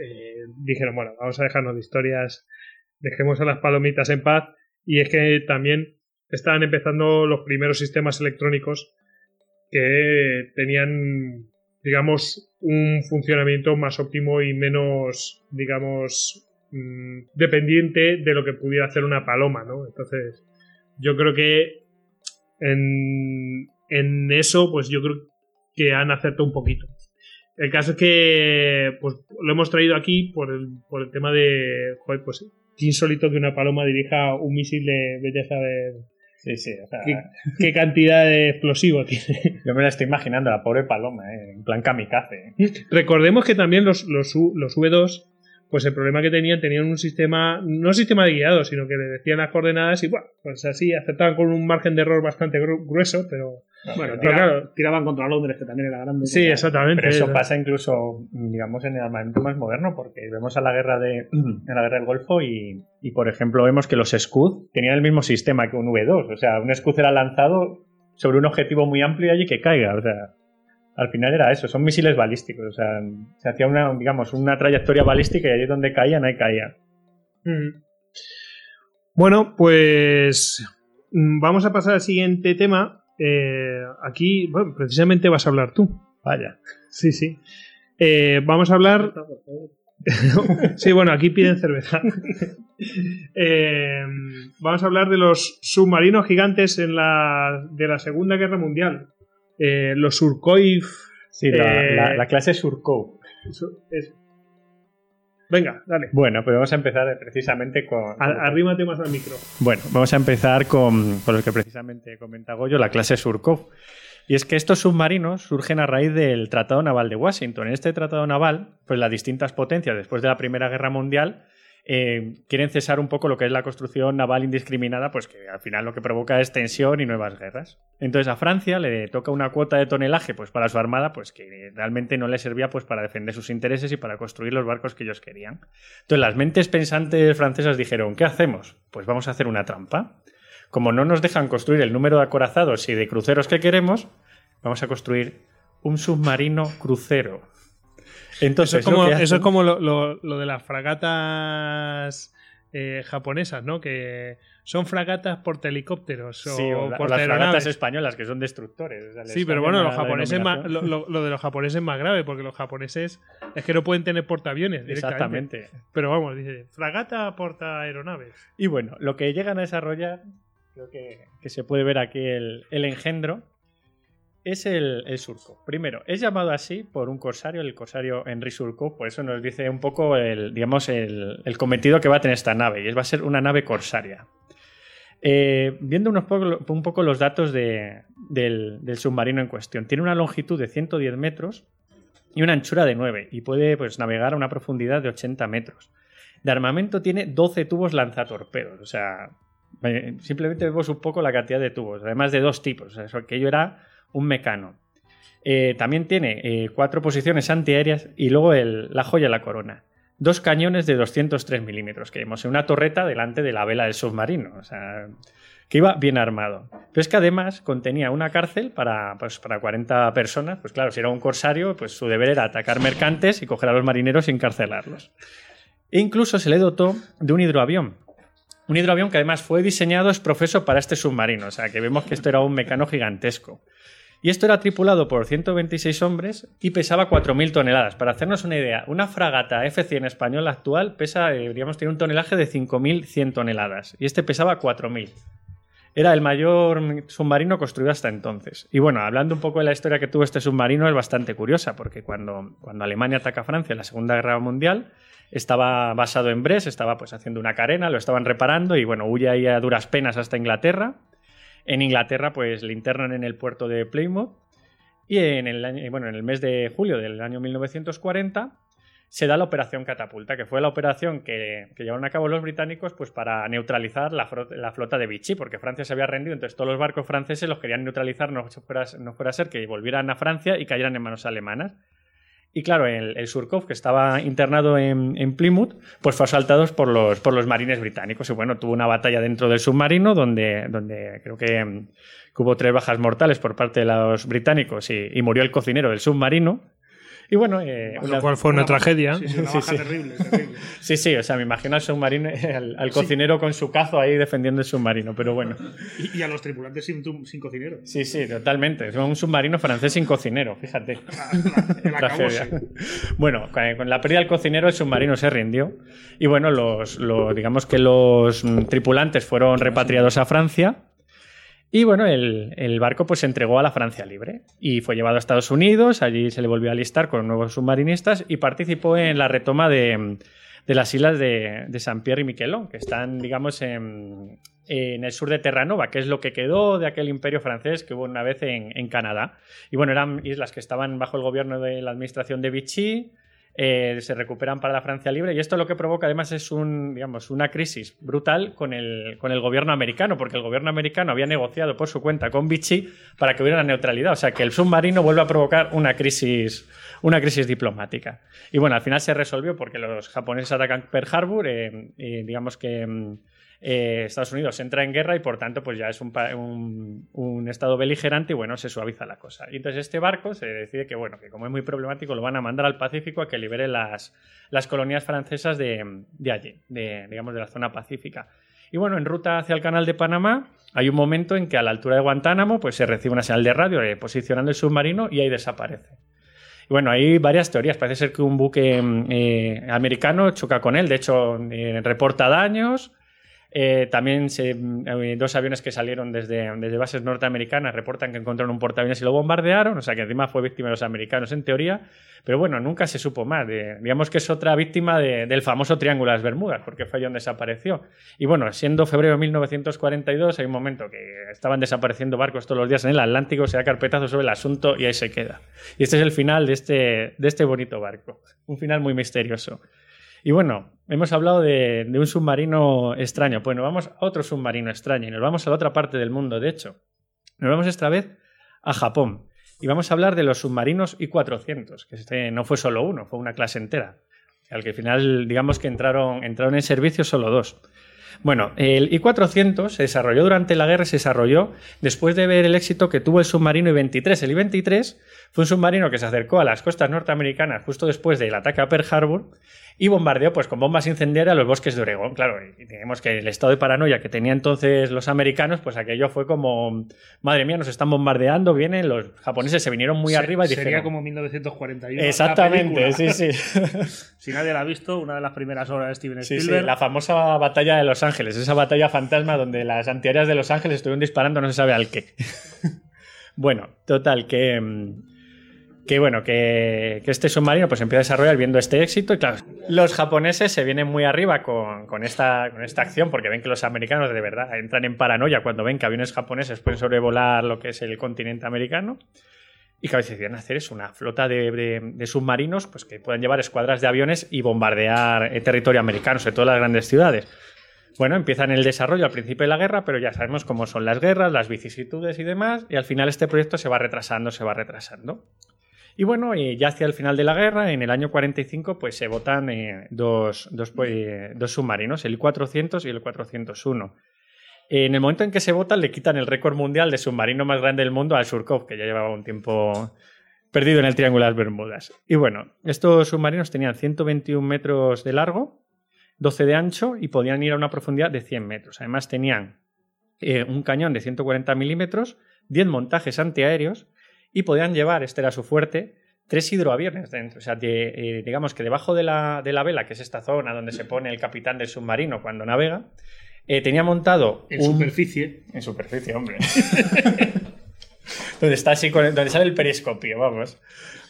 eh, dijeron, bueno, vamos a dejarnos de historias, dejemos a las palomitas en paz, y es que también estaban empezando los primeros sistemas electrónicos que tenían, digamos, un funcionamiento más óptimo y menos, digamos, mm, dependiente de lo que pudiera hacer una paloma, ¿no? Entonces, yo creo que en, en eso, pues yo creo que han acertado un poquito. El caso es que pues lo hemos traído aquí por el, por el tema de, joder, pues qué insólito que una paloma dirija un misil de, de ya saber Sí, sí. o sea, qué, qué cantidad de explosivo tiene. [LAUGHS] yo me la estoy imaginando, la pobre paloma, eh, en plan kamikaze. Recordemos que también los, los, los V2, pues el problema que tenían, tenían un sistema, no sistema de guiado, sino que le decían las coordenadas y bueno, pues así acertaban con un margen de error bastante gru- grueso, pero Bueno, tira- claro. tiraban contra Londres, que también era grande. sí, exactamente. Pero eso pasa incluso, digamos, en el armamento más moderno, porque vemos a la guerra de [CLEARS THROAT] en la guerra del Golfo y, y, por ejemplo, vemos que los Scud tenían el mismo sistema que un V2. O sea, un Scud era lanzado sobre un objetivo muy amplio y allí que caiga. O sea, al final era eso, son misiles balísticos. O sea, se hacía una, digamos, una trayectoria balística y allí donde caían, ahí caían. Mm. Bueno, pues mm, vamos a pasar al siguiente tema. Eh, aquí, bueno, precisamente vas a hablar tú. Vaya. Sí, sí. Eh, vamos a hablar [LAUGHS] sí, bueno, aquí piden cerveza. [LAUGHS] Eh, vamos a hablar de los submarinos gigantes en la, de la Segunda Guerra Mundial. Los Surkoif. Sí, la, la- la clase Surco. Su- es- Venga, dale. Bueno, pues vamos a empezar precisamente con... Arrímate más al micro. Bueno, vamos a empezar con, con lo que precisamente comenta Goyo, la clase Surkov. Y es que estos submarinos surgen a raíz del Tratado Naval de Washington. En este Tratado Naval, pues las distintas potencias después de la Primera Guerra Mundial eh, quieren cesar un poco lo que es la construcción naval indiscriminada, pues que al final lo que provoca es tensión y nuevas guerras. Entonces a Francia le toca una cuota de tonelaje pues para su armada, pues que realmente no le servía pues para defender sus intereses y para construir los barcos que ellos querían. Entonces las mentes pensantes francesas dijeron, ¿qué hacemos? Pues vamos a hacer una trampa. Como no nos dejan construir el número de acorazados y de cruceros que queremos, vamos a construir un submarino crucero. Entonces, eso es como, lo, eso es como lo, lo, de las fragatas eh, japonesas, ¿no? Que son fragatas por helicópteros o, por las fragatas españolas que son destructores. sí, pero bueno, los japoneses lo, de los japoneses es más grave porque los japoneses es que no pueden tener portaaviones directamente. Exactamente. Pero vamos, dice fragata porta aeronaves. Y bueno, lo que llegan a desarrollar, creo que, que se puede ver aquí el, el engendro, es el, surco. Primero, es llamado así por un corsario, el corsario Henry Surco, por eso nos dice un poco el, digamos, el, cometido que va a tener esta nave, y va a ser una nave corsaria. Eh, viendo unos un poco los datos del, submarino en cuestión, tiene una longitud de 110 metros y una anchura de 9, y puede pues, navegar a una profundidad de 80 metros. De armamento tiene 12 tubos lanzatorpedos, o sea, eh, simplemente vemos un poco la cantidad de tubos, además de dos tipos, aquello era un mecano. Eh, también tiene eh, cuatro posiciones antiaéreas y luego la joya la corona. Dos cañones de 203 milímetros que vemos en una torreta delante de la vela del submarino. O sea, que iba bien armado. Pero es que además contenía una cárcel para, pues, para 40 personas. Pues claro, si era un corsario, pues su deber era atacar mercantes y coger a los marineros y encarcelarlos. E incluso se le dotó de un hidroavión. Un hidroavión que además fue diseñado es profeso para este submarino. O sea, que vemos que esto era un mecano gigantesco. Y esto era tripulado por 126 hombres y pesaba 4.000 toneladas. Para hacernos una idea, una fragata F-100 española actual pesa, deberíamos tener un tonelaje de 5.100 toneladas. Y este pesaba 4.000. Era el mayor submarino construido hasta entonces. Y bueno, hablando un poco de la historia que tuvo este submarino, es bastante curiosa, porque cuando, cuando Alemania ataca a Francia en la Segunda Guerra Mundial, estaba basado en Brest, estaba pues haciendo una carena, lo estaban reparando y bueno, huye ahí a duras penas hasta Inglaterra en Inglaterra, pues le internan en el puerto de Plymouth. Y en el, bueno, en el mes de julio del año 1940 se da la Operación Catapulta, que fue la operación que, llevaron a cabo los británicos pues, para neutralizar la, flota de Vichy, porque Francia se había rendido, entonces todos los barcos franceses los querían neutralizar, no fuera, no fuera a ser que volvieran a Francia y cayeran en manos alemanas. Y claro, el, Surkov, que estaba internado en, Plymouth, pues fue asaltado por los, por los marines británicos. Y bueno, tuvo una batalla dentro del submarino donde, donde creo que, hubo tres bajas mortales por parte de los británicos y murió el cocinero del submarino. Y bueno, eh, lo cual fue una, tragedia. Sí, sí, una baja terrible, terrible. [LAUGHS] Sí, sí, o sea, me imagino al submarino, [LAUGHS] al, cocinero con su cazo ahí defendiendo el submarino, pero bueno. Y, a los tripulantes sin, sin, cocinero. Sí, sí, totalmente. Es un submarino francés sin cocinero, fíjate. [LAUGHS] bueno, con la pérdida del cocinero, el submarino se rindió. Y bueno, los, los digamos que los tripulantes fueron repatriados a Francia y bueno, el, barco pues se entregó a la Francia Libre y fue llevado a Estados Unidos, allí se le volvió a alistar con nuevos submarinistas y participó en la retoma de, las islas de, de, San Pierre y Miquelon, que están, digamos, en, el sur de Terranova, que es lo que quedó de aquel imperio francés que hubo una vez en, en Canadá. Y bueno, eran islas que estaban bajo el gobierno de la administración de Vichy, eh, se recuperan para la Francia libre y esto lo que provoca además es un, digamos, una crisis brutal con el, con el gobierno americano, porque el gobierno americano había negociado por su cuenta con Vichy para que hubiera una neutralidad, o sea que el submarino vuelve a provocar una crisis, una crisis diplomática. Y bueno, al final se resolvió porque los japoneses atacan Pearl Harbor, eh, y digamos que... Mm, eh, Estados Unidos entra en guerra y por tanto pues ya es un, un, estado beligerante y bueno, se suaviza la cosa. Y entonces este barco se decide que bueno, que como es muy problemático lo van a mandar al Pacífico a que libere las, las colonias francesas de, de allí, de, digamos de la zona pacífica. Y bueno, en ruta hacia el canal de Panamá hay un momento en que a la altura de Guantánamo pues se recibe una señal de radio eh, posicionando el submarino y ahí desaparece. Y bueno, hay varias teorías. Parece ser que un buque eh, americano choca con él. De hecho, reporta daños. Eh, también eh, dos aviones que salieron desde, bases norteamericanas reportan que encontraron un portaaviones y lo bombardearon, o sea que encima fue víctima de los americanos en teoría, pero bueno, nunca se supo más. digamos que es otra víctima del famoso Triángulo de las Bermudas, porque fue donde desapareció. Y bueno, siendo febrero de 1942, hay un momento que estaban desapareciendo barcos todos los días en el Atlántico, se da carpetazo sobre el asunto y ahí se queda. Y este es el final de este, de este bonito barco, un final muy misterioso. Y bueno, hemos hablado de, un submarino extraño. Bueno, vamos a otro submarino extraño y nos vamos a la otra parte del mundo, de hecho. Nos vamos esta vez a Japón. Y vamos a hablar de los submarinos I-400, que este no fue solo uno, fue una clase entera. Al que al final, digamos que entraron, entraron en servicio solo dos. Bueno, el I-400 se desarrolló durante la guerra, se desarrolló después de ver el éxito que tuvo el submarino I-23. El I-23 fue un submarino que se acercó a las costas norteamericanas justo después del ataque a Pearl Harbor y bombardeó pues, con bombas incendiarias los bosques de Oregón. Claro, y digamos que el estado de paranoia que tenían entonces los americanos, pues aquello fue como, madre mía, nos están bombardeando, vienen, los japoneses se vinieron muy Se- arriba y Sería dijeron... como 1941. la Exactamente, sí, sí. [LAUGHS] Si nadie la ha visto, una de las primeras obras de Steven Sí, sí, Spielberg. la famosa batalla de Los Ángeles, esa batalla fantasma donde las antiaéreas de Los Ángeles estuvieron disparando no se sabe al qué. [LAUGHS] bueno, total, que, mm, que bueno, que, que este submarino pues empieza a desarrollar viendo este éxito y claro, los japoneses se vienen muy arriba con, con esta, con esta acción porque ven que los americanos de verdad entran en paranoia cuando ven que aviones japoneses pueden sobrevolar lo que es el continente americano. Y que a veces decían hacer es una flota de, de- de submarinos pues, que puedan llevar escuadras de aviones y bombardear eh, territorio americano, sobre todo las grandes ciudades. Bueno, empiezan el desarrollo al principio de la guerra, pero ya sabemos cómo son las guerras, las vicisitudes y demás, y al final este proyecto se va retrasando, se va retrasando. Y bueno, ya hacia el final de la guerra, en el año 45, pues se votan eh, pues, eh, dos submarinos, el I-400 y el 401. En el momento en que se votan, le quitan el récord mundial de submarino más grande del mundo al Surkov, que ya llevaba un tiempo perdido en el Triángulo de las Bermudas. Y bueno, estos submarinos tenían 121 metros de largo, 12 de ancho y podían ir a una profundidad de 100 metros. Además tenían eh, un cañón de 140 milímetros, 10 montajes antiaéreos y podían llevar, este era su fuerte, tres hidroaviones dentro. O sea, de- eh, digamos que debajo de la, de la vela, que es esta zona donde se pone el capitán del submarino cuando navega, eh, tenía montado En un... superficie. En superficie, hombre. [LAUGHS] donde está así, con- donde sale el periscopio, vamos.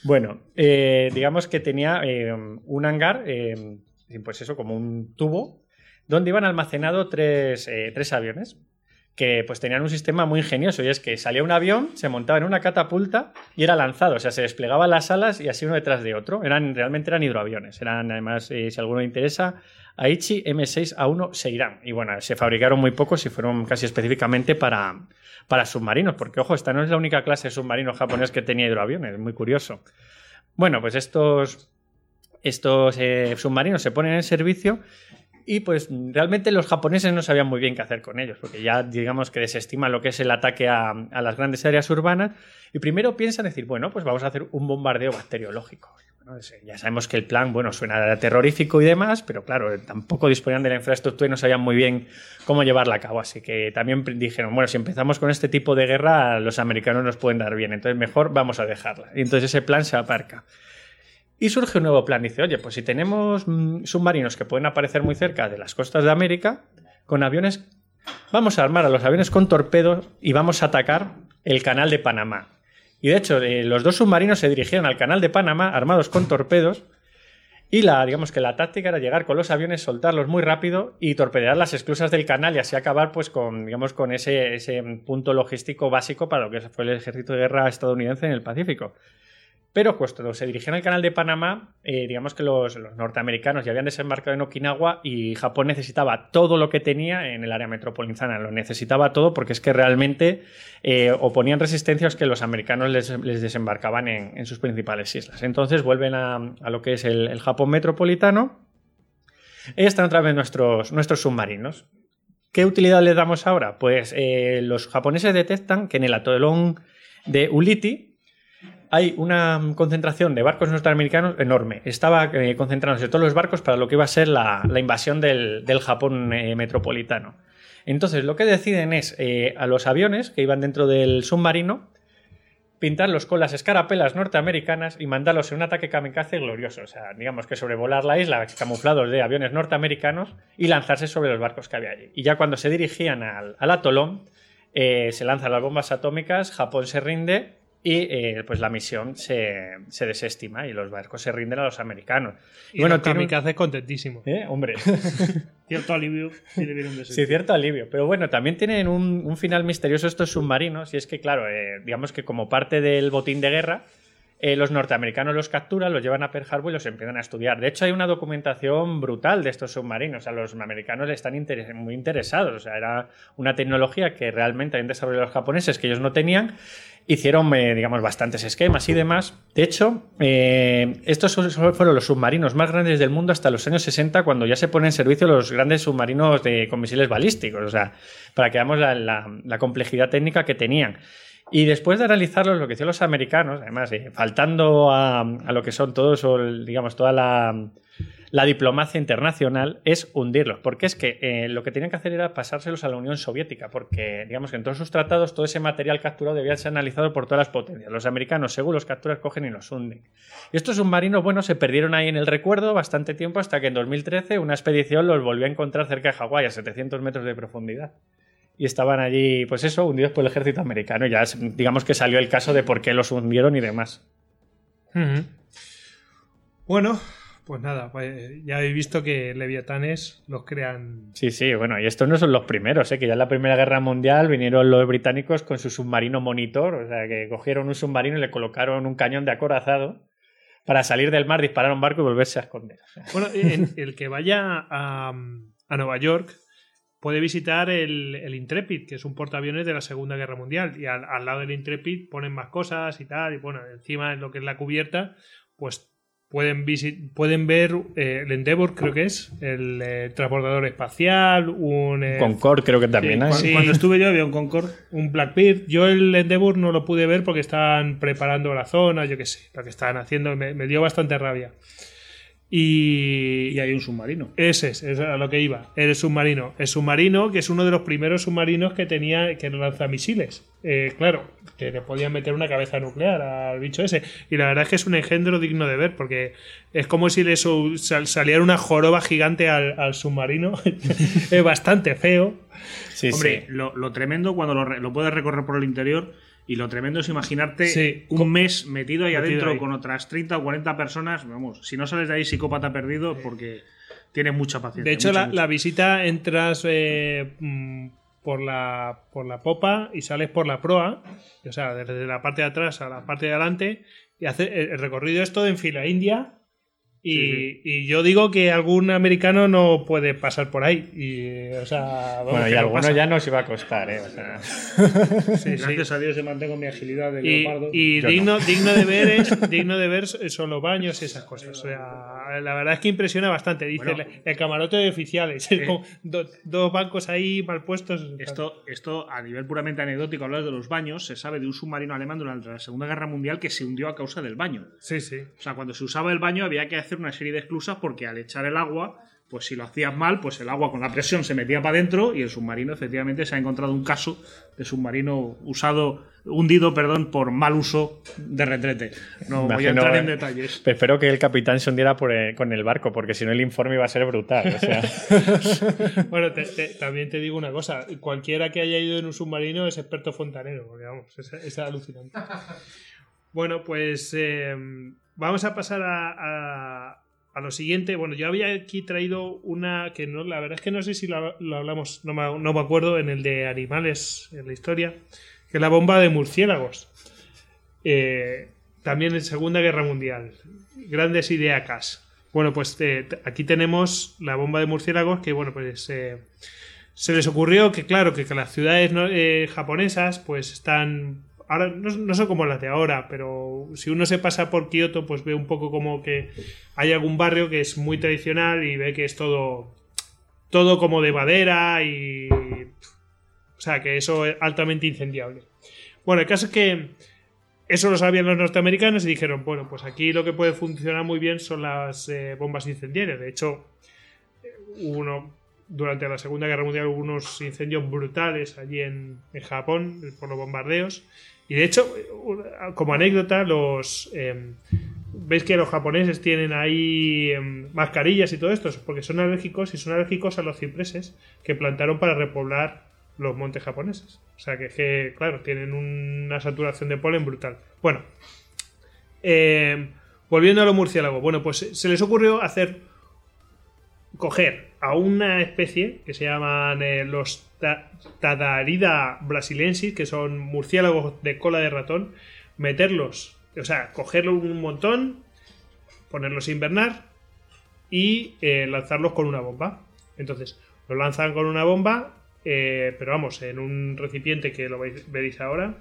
Bueno, eh, digamos que tenía un hangar, pues eso, como un tubo, donde iban almacenados tres, eh, tres aviones que pues tenían un sistema muy ingenioso y es que salía un avión, se montaba en una catapulta y era lanzado, o sea, se desplegaban las alas y así uno detrás de otro. Eran, realmente eran hidroaviones, eran además, eh, si alguno le interesa, Aichi M6A1 Seiran. Y bueno, se fabricaron muy pocos y fueron casi específicamente para, para submarinos, porque ojo, esta no es la única clase de submarino japonés que tenía hidroaviones, muy curioso. Bueno, pues estos, estos eh, submarinos se ponen en servicio y pues realmente los japoneses no sabían muy bien qué hacer con ellos, porque ya digamos que desestiman lo que es el ataque a, las grandes áreas urbanas y primero piensan decir, bueno, pues vamos a hacer un bombardeo bacteriológico. Ya sabemos que el plan, bueno, suena terrorífico y demás, pero claro, tampoco disponían de la infraestructura y no sabían muy bien cómo llevarla a cabo. Así que también dijeron, bueno, si empezamos con este tipo de guerra, los americanos nos pueden dar bien, entonces mejor vamos a dejarla. Y entonces ese plan se aparca. Y surge un nuevo plan. Dice, oye, pues si tenemos mm, submarinos que pueden aparecer muy cerca de las costas de América, con aviones, vamos a armar a los aviones con torpedos y vamos a atacar el canal de Panamá. Y de hecho, eh, los dos submarinos se dirigieron al canal de Panamá armados con torpedos. Y la, digamos que la táctica era llegar con los aviones, soltarlos muy rápido y torpedear las esclusas del canal y así acabar pues con, digamos, con ese, ese punto logístico básico para lo que fue el ejército de guerra estadounidense en el Pacífico. Pero cuando se dirigían al canal de Panamá, eh, digamos que los, norteamericanos ya habían desembarcado en Okinawa y Japón necesitaba todo lo que tenía en el área metropolitana. Lo necesitaba todo porque es que realmente eh, oponían resistencias que los americanos les, desembarcaban en, sus principales islas. Entonces vuelven a, lo que es el, Japón metropolitano. Y están otra vez nuestros, nuestros submarinos. ¿Qué utilidad les damos ahora? Pues eh, los japoneses detectan que en el atolón de Uliti hay una concentración de barcos norteamericanos enorme. Estaba eh, concentrándose todos los barcos para lo que iba a ser la, invasión del, Japón eh, metropolitano. Entonces lo que deciden es eh, a los aviones que iban dentro del submarino pintarlos con las escarapelas norteamericanas y mandarlos en un ataque kamikaze glorioso. O sea, digamos que sobrevolar la isla camuflados de aviones norteamericanos y lanzarse sobre los barcos que había allí. Y ya cuando se dirigían al, atolón, se lanzan las bombas atómicas, Japón se rinde y eh, pues la misión se, se desestima y los barcos se rinden a los americanos. Y bueno, tiene un- kamikazes contentísimos. ¿Eh? Hombre. [LAUGHS] Cierto alivio si le Sí, cierto alivio. Pero bueno, también tienen un, un final misterioso estos submarinos. Y es que, claro, eh, digamos que como parte del botín de guerra, eh, los norteamericanos los capturan, los llevan a Pearl Harbor y los empiezan a estudiar. De hecho, hay una documentación brutal de estos submarinos. O sea, los americanos están interes- muy interesados. O sea, era una tecnología que realmente habían desarrollado los japoneses que ellos no tenían. Hicieron, eh, digamos, bastantes esquemas y demás. De hecho, eh, estos fueron los submarinos más grandes del mundo hasta los años 60, cuando ya se ponen en servicio los grandes submarinos de, con misiles balísticos. O sea, para que veamos la, complejidad técnica que tenían. Y después de analizarlos, lo que hicieron los americanos, además, eh, faltando a, lo que son todos, digamos, toda la, la diplomacia internacional, es hundirlos. Porque es que eh, lo que tenían que hacer era pasárselos a la Unión Soviética, porque, digamos, que en todos sus tratados todo ese material capturado debía ser analizado por todas las potencias. Los americanos, según los capturas, cogen y los hunden. Y estos submarinos, bueno, se perdieron ahí en el recuerdo bastante tiempo hasta que en 2013 una expedición los volvió a encontrar cerca de Hawái, a 700 metros de profundidad y estaban allí, pues eso, hundidos por el ejército americano. Ya digamos que salió el caso de por qué los hundieron y demás. Bueno, pues nada, pues ya habéis visto que leviatanes los crean. Sí, sí, bueno, y estos no son los primeros, ¿eh? que ya en la Primera Guerra Mundial vinieron los británicos con su submarino monitor, o sea, que cogieron un submarino y le colocaron un cañón de acorazado para salir del mar, disparar a un barco y volverse a esconder. Bueno, en- el que vaya a, a Nueva York puede visitar el, el Intrepid, que es un portaaviones de la Segunda Guerra Mundial. Y al, al lado del Intrepid ponen más cosas y tal. Y bueno, encima en lo que es la cubierta, pues pueden, visi- pueden ver eh, el Endeavour, creo que es, el eh, transportador espacial, un, eh, Concorde creo que también Sí, hay. cuando, Sí. cuando estuve yo había un Concorde. un Blackbeard. Yo el Endeavour no lo pude ver porque estaban preparando la zona, yo qué sé, lo que estaban haciendo. Me, me dio bastante rabia. Y, Y hay un submarino. ese es, es a lo que iba. El submarino. El submarino, que es uno de los primeros submarinos que tenía, que lanza misiles. Eh, claro, que le podían meter una cabeza nuclear al bicho ese. Y la verdad es que es un engendro digno de ver, porque es como si le sal- saliera una joroba gigante al, al submarino. [LAUGHS] es bastante feo. Sí, Hombre, sí. lo, lo tremendo cuando lo, lo puedes recorrer por el interior y lo tremendo es imaginarte Sí. un mes metido ahí Metido adentro ahí. con otras 30 o 40 personas. Vamos, si no sales de ahí psicópata perdido porque tienes mucha paciencia. De hecho, mucha, la, mucha. la visita entras eh, mm, por, la, por la popa y sales por la proa, o sea, desde la parte de atrás a la parte de adelante, y hace, el el recorrido es todo en fila india. Y, Sí, y yo digo que algún americano no puede pasar por ahí. Y, o sea, vamos, Bueno, y no alguno pasa. ya nos iba a costar, ¿eh? O sea, [LAUGHS] Sí, sí. Gracias a Dios se mantengo mi agilidad de Y, leopardo. y Yo digno, digno de ver es, [LAUGHS] digno de ver son los baños y esas cosas. O sea, la verdad es que impresiona bastante. Dice Bueno. el, el camarote de oficiales. Eh. [LAUGHS] do- dos bancos ahí mal puestos. Esto, esto, a nivel puramente anecdótico, hablar de los baños, se sabe de un submarino alemán durante la Segunda Guerra Mundial que se hundió a causa del baño. Sí, sí. O sea, cuando se usaba el baño había que hacer una serie de esclusas porque al echar el agua, pues si lo hacías mal, pues el agua con la presión se metía para adentro y el submarino efectivamente se ha encontrado un caso de submarino usado, hundido, perdón, por mal uso de retrete. No voy a entrar en detalles. espero que el capitán se hundiera por, con el barco, porque si no el informe iba a ser brutal. O sea, [LAUGHS] Bueno, te- te- también te digo una cosa. Cualquiera que haya ido en un submarino es experto fontanero. Porque vamos, es, es alucinante. Bueno, pues eh, vamos a pasar a, a- lo siguiente. Bueno, yo había aquí traído una que no, la verdad es que no sé si lo, hablamos, no me, acuerdo, en el de animales, en la historia, que es la bomba de murciélagos. Eh, también en Segunda Guerra Mundial. Grandes ideacas. Bueno, pues eh, aquí tenemos la bomba de murciélagos que, bueno, pues eh, se les ocurrió que, claro, que, que las ciudades japonesas pues están... Ahora no, no son como las de ahora, pero si uno se pasa por Kioto, pues ve un poco como que hay algún barrio que es muy tradicional y ve que es todo todo como de madera y o sea que eso es altamente incendiable. Bueno, el caso es que eso lo sabían los norteamericanos y dijeron, bueno, pues aquí lo que puede funcionar muy bien son las eh, bombas incendiarias. De hecho, uno, durante la Segunda Guerra Mundial hubo unos incendios brutales allí en, en Japón por los bombardeos. Y de hecho, como anécdota, los em, veis que los japoneses tienen ahí em, mascarillas y todo esto, porque son alérgicos y son alérgicos a los cipreses que plantaron para repoblar los montes japoneses. O sea que, que, claro, tienen una saturación de polen brutal. Bueno, eh, volviendo a los murciélagos. Bueno, pues se les ocurrió hacer coger a una especie que se llaman eh, los Tadarida brasilensis, que son murciélagos de cola de ratón, meterlos o sea, cogerlo un montón, ponerlos a invernar y eh, lanzarlos con una bomba. Entonces, lo lanzan con una bomba, eh, pero vamos, en un recipiente que lo veis- veréis ahora.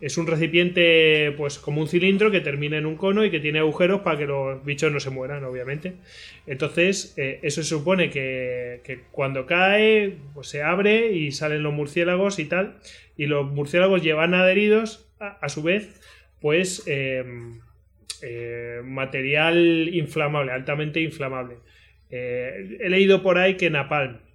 Es un recipiente, pues como un cilindro que termina en un cono y que tiene agujeros para que los bichos no se mueran, obviamente. Entonces, eh, eso se supone que, cuando cae, pues se abre y salen los murciélagos y tal. Y los murciélagos llevan adheridos, a, su vez, pues eh, eh, material inflamable, altamente inflamable. He leído por ahí que Napalm.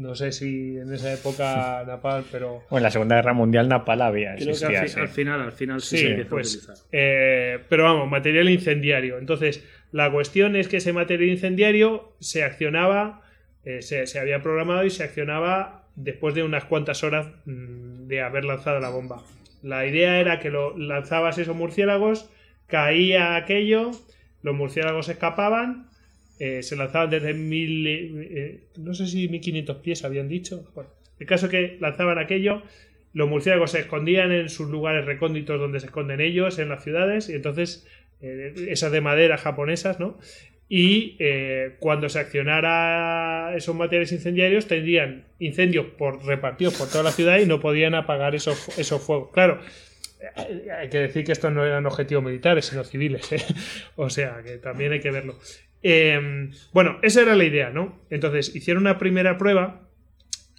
No sé si en esa época Napalm, pero. Bueno, en la Segunda Guerra Mundial Napal había, Creo que al, fi- sí. al final, al final sí, Sí, se empieza pues, a utilizar. eh, pero vamos, material incendiario. Entonces, la cuestión es que ese material incendiario se accionaba, eh, se, se había programado y se accionaba después de unas cuantas horas mm, de haber lanzado la bomba. La idea era que lo lanzabas esos murciélagos, caía aquello, los murciélagos escapaban, eh, se lanzaban desde mil, eh, eh, no sé si 1500 pies habían dicho. Bueno, el caso es que lanzaban aquello, los murciélagos se escondían en sus lugares recónditos donde se esconden ellos, en las ciudades, y entonces esas de madera japonesas, ¿no? Y cuando se accionara esos materiales incendiarios, tendrían incendios por repartidos por toda la ciudad y no podían apagar esos, esos fuegos. Claro, hay que decir que estos no eran objetivos militares, sino civiles, [LAUGHS] o sea que también hay que verlo. Eh, bueno, esa era la idea, ¿no? Entonces hicieron una primera prueba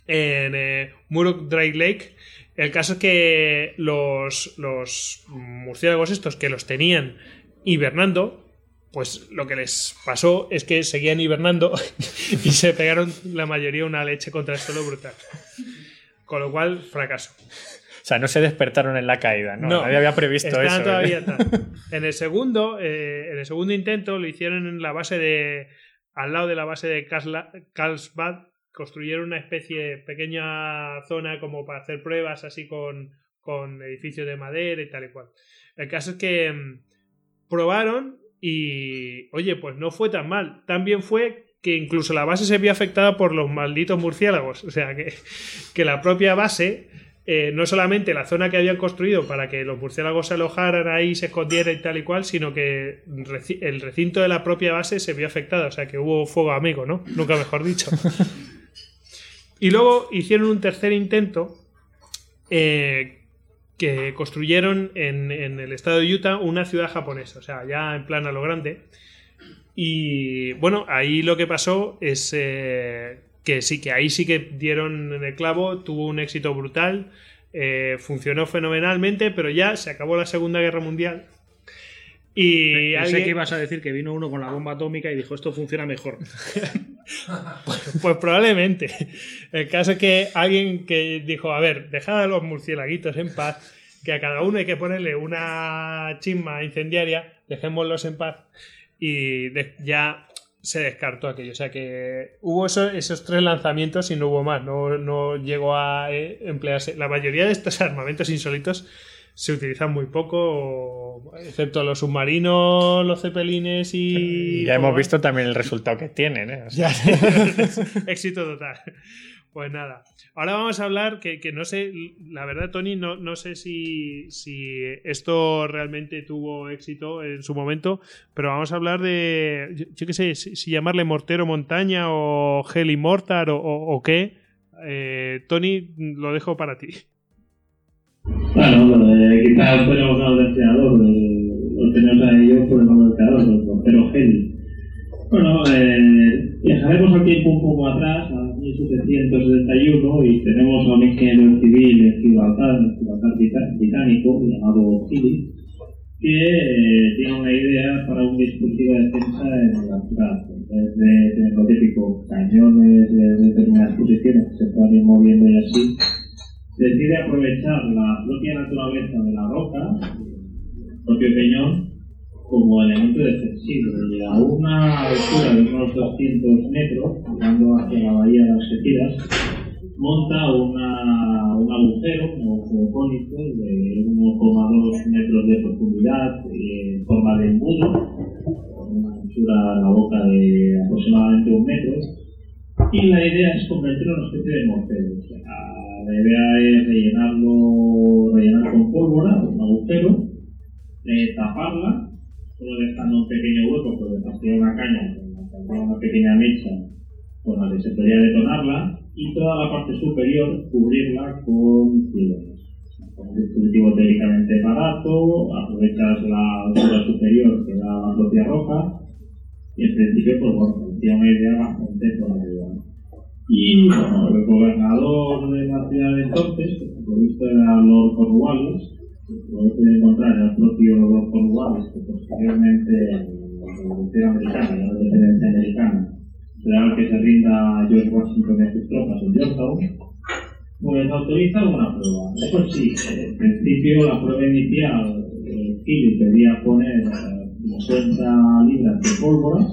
en eh, Dry Lake. El caso es que los, los murciélagos estos que los tenían hibernando, pues lo que les pasó es que seguían hibernando [LAUGHS] y se pegaron la mayoría una leche contra el suelo brutal. Con lo cual, fracaso. O sea, no se despertaron en la caída, ¿no? No, Nadie había previsto Están eso. ¿eh? todavía. [LAUGHS] En el segundo, eh, en el segundo intento lo hicieron en la base de, al lado de la base de Karlsla- Karlsbad, construyeron una especie de pequeña zona como para hacer pruebas así con, con edificios de madera y tal y cual. El caso es que mm, probaron y, oye, pues no fue tan mal. También fue que incluso la base se vio afectada por los malditos murciélagos. O sea, que, que la propia base, eh, no solamente la zona que habían construido para que los murciélagos se alojaran ahí, se escondieran y tal y cual, sino que reci- el recinto de la propia base se vio afectado. O sea, que hubo fuego amigo, ¿no? Nunca mejor dicho. [LAUGHS] Y luego hicieron un tercer intento eh, que construyeron en, en el estado de Utah una ciudad japonesa, o sea, ya en plan a lo grande. Y bueno, ahí lo que pasó es eh, que sí, que ahí sí que dieron en el clavo, tuvo un éxito brutal, eh, funcionó fenomenalmente, pero ya se acabó la Segunda Guerra Mundial. Y alguien- que ibas a decir que vino uno con la bomba atómica y dijo esto funciona mejor. [LAUGHS] Pues probablemente. El caso es que alguien que dijo, a ver, dejad a los murciélaguitos en paz, que a cada uno hay que ponerle una chisma incendiaria, dejémoslos en paz. Y ya se descartó aquello. O sea que hubo eso- esos tres lanzamientos y no hubo más. No, no llegó a eh, emplearse. La mayoría de estos [LAUGHS] armamentos insólitos se utilizan muy poco, excepto los submarinos, los cepelines y... Ya hemos visto también el resultado que tienen, ¿eh? O sea, Ya. [LAUGHS] [LAUGHS] Éxito total. Pues nada. Ahora vamos a hablar que, que no sé, la verdad, Tony, no, no sé si, si esto realmente tuvo éxito en su momento, pero vamos a hablar de, yo, yo qué sé, si, llamarle mortero montaña o heli mortar o, qué. Eh, Tony, lo dejo para ti. Bueno, eh, quizás podríamos hablar del creador, de- lo tenemos a ellos por el del creador, del portero Heli. Bueno, eh, viajaremos al tiempo un poco atrás, a 1771, y tenemos a un ingeniero civil en Gibraltar, en Gibraltar británico, llamado Healy, que eh, tiene una idea para un dispositivo de defensa en la ciudad. Vez de lo típico, cañones de determinadas posiciones que se pueden ir moviendo y así, decide aprovechar la propia naturaleza de la roca, el propio peñón, como elemento defensivo. Y a una altura de unos 200 metros, mirando hacia la bahía de las Algeciras, monta una, un agujero, agujero cónico de 1,2 metros de profundidad eh, en forma de embudo, con una anchura a la boca de aproximadamente un metro, y la idea es convertirlo en una especie de mortero. La idea es rellenarlo, rellenar con pólvora un agujero eh, taparla, solo dejando un pequeño hueco, pues de partir una caña, una pequeña mecha con la que se podría detonarla, y toda la parte superior cubrirla con filetes. Con un dispositivo teóricamente barato, aprovechas la altura superior que da la propia roca, y en principio, pues bueno, tiene una idea bastante todavía. Y bueno, el gobernador de la ciudad de entonces, por lo visto era Lord Cornwallis, lo puede encontrar en el propio Lord Cornwallis, que posteriormente la Americana la Independencia Americana será que se rinda George Washington y a sus tropas en Yorktown, pues autoriza una prueba. Eso sí, en principio la prueba inicial, eh, Philip pedía poner eh, 50 libras de pólvora,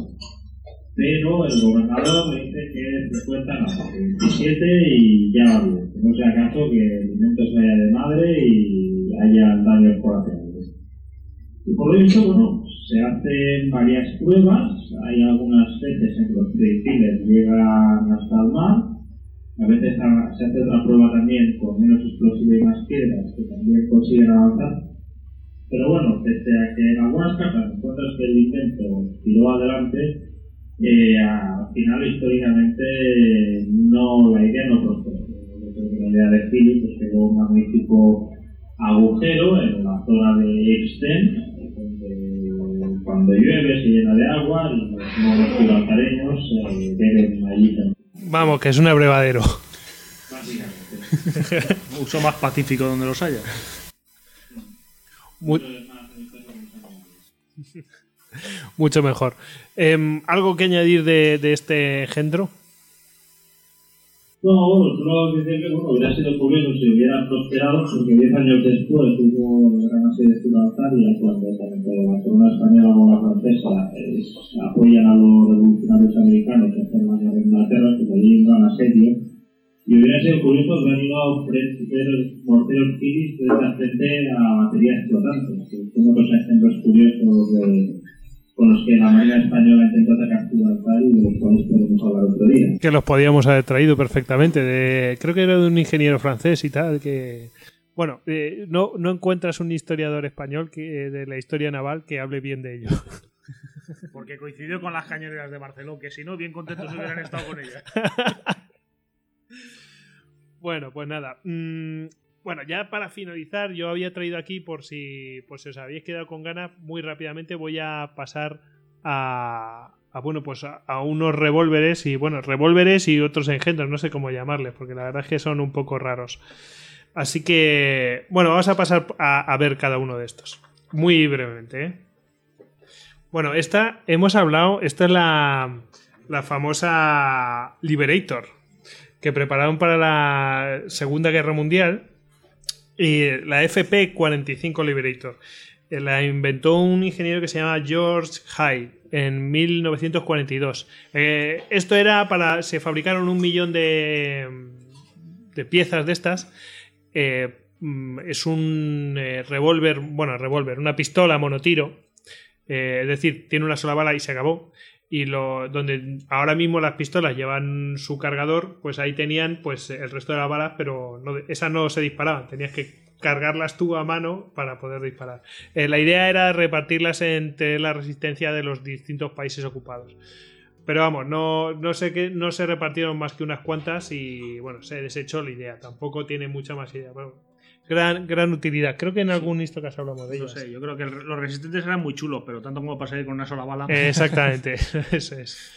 pero el gobernador le dice que 50 no, que 27 y ya va bien. No sea caso que el alimento se vaya de madre y haya daños colaterales. Y por lo visto, bueno, se hacen varias pruebas, hay algunas veces en los proyectiles llegan hasta el mar, a veces se hace otra prueba también con menos explosivo y más piedras que también consiguen avanzar. Pero bueno, pese a que en algunas cartas encuentras que el invento tiró adelante, eh, al final históricamente no, la idea no prosperó. La idea de Philip pues, quedó un magnífico agujero en la zona de Extend, donde cuando llueve se llena de agua y los monos gibraltareños eh, beben allí también, Vamos, que es un abrevadero. básicamente. [LAUGHS] Uso más pacífico donde los haya. Muy- [LAUGHS] mucho mejor. Em, ¿Algo que añadir de, de este engendro? No, bueno, solo decir que bueno, hubiera sido curioso si hubiera prosperado, porque 10 años después hubo asedio de ya cuando tanto la corona española como la francesa eh, apoyan a los revolucionarios americanos que la guerra de Inglaterra, que allí un gran asedio. Y hubiera sido curioso ver ido frente morteros Phillips frente a frente a baterías flotantes, que son otros ejemplos curiosos de, con los que la Marina Española intentó atacar Gibraltar y de los cuales podemos hablar otro día. Que los podíamos haber traído perfectamente. De, creo que era de un ingeniero francés y tal. que Bueno, eh, no, no encuentras un historiador español que, de la historia naval que hable bien de ello. [LAUGHS] Porque coincidió con las cañoneras de Barcelona, que si no, bien contentos hubieran estado con ellas. [LAUGHS] Bueno, pues nada. Mm, bueno, ya para finalizar, yo había traído aquí, por si, por si os habéis quedado con ganas, muy rápidamente voy a pasar a, a, bueno, pues a, unos revólveres y, bueno, revólveres y otros engendros, no sé cómo llamarles, porque la verdad es que son un poco raros. Así que, bueno, vamos a pasar a, a ver cada uno de estos. Muy brevemente, ¿eh? Bueno, esta hemos hablado, esta es la, la famosa Liberator, que prepararon para la Segunda Guerra Mundial, y la FP-45 Liberator. Eh, La inventó un ingeniero que se llama George Hyde en 1942. Eh, esto era para. Se fabricaron un millón de, de piezas de estas. Eh, es un revólver, bueno, revólver, una pistola monotiro. Es decir, tiene una sola bala y se acabó. Y lo, donde ahora mismo las pistolas llevan su cargador, pues ahí tenían pues el resto de las balas, pero no, esas no se disparaban. Tenías que cargarlas tú a mano para poder disparar. Eh, la idea era repartirlas entre la resistencia de los distintos países ocupados. Pero vamos, no, no sé qué, no se repartieron más que unas cuantas y bueno, se desechó la idea. Tampoco tiene mucha más idea. Gran, gran utilidad. Creo que en algún Istocast hablamos de No ellos. sé, yo creo que el- los resistentes eran muy chulos, pero tanto como para salir con una sola bala. Eh, [LAUGHS] Exactamente, [LAUGHS] eso es.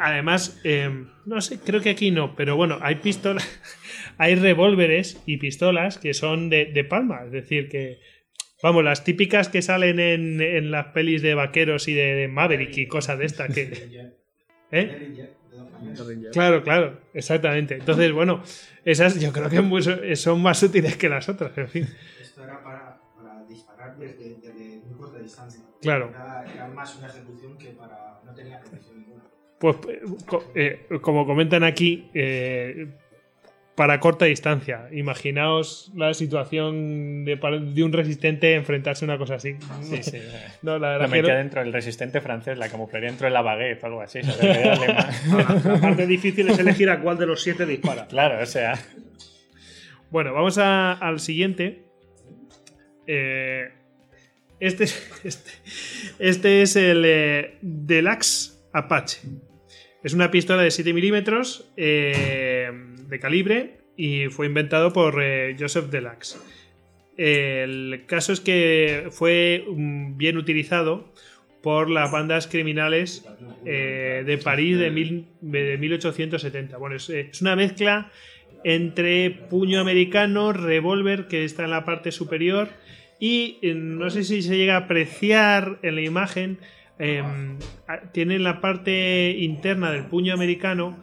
Además, eh, no sé, creo que aquí no, pero bueno, hay pistolas, [LAUGHS] hay revólveres y pistolas que son de, de palma, es decir, que, vamos, las típicas que salen en, en las pelis de vaqueros y de, de Maverick y cosas de estas que... ¿Eh? Claro, claro, exactamente. Entonces, bueno, esas yo creo que son más útiles que las otras, en fin. Esto era para, para disparar desde, desde muy corta distancia. Claro. Era, era más una ejecución que para. no tenía precisión ninguna. Pues eh, eh, como comentan aquí, eh, para corta distancia. Imaginaos la situación de, un resistente enfrentarse a una cosa así. Sí, sí. [LAUGHS] No, la La metía dentro del resistente francés, la camuflaría dentro de la baguette o algo así. más- [LAUGHS] La parte difícil es elegir a cuál de los siete dispara. [LAUGHS] Claro, o sea. Bueno, vamos a- al siguiente. Eh, Este, este, este es el eh, Deluxe Apache. Es una pistola de 7 milímetros eh, de calibre y fue inventado por eh, Joseph Deluxe. El caso es que fue mm, bien utilizado por las bandas criminales eh, de París de, mil- de 1870. Bueno, es, eh, es una mezcla entre puño americano, revólver que está en la parte superior y no sé si se llega a apreciar en la imagen, a- tiene en la parte interna del puño americano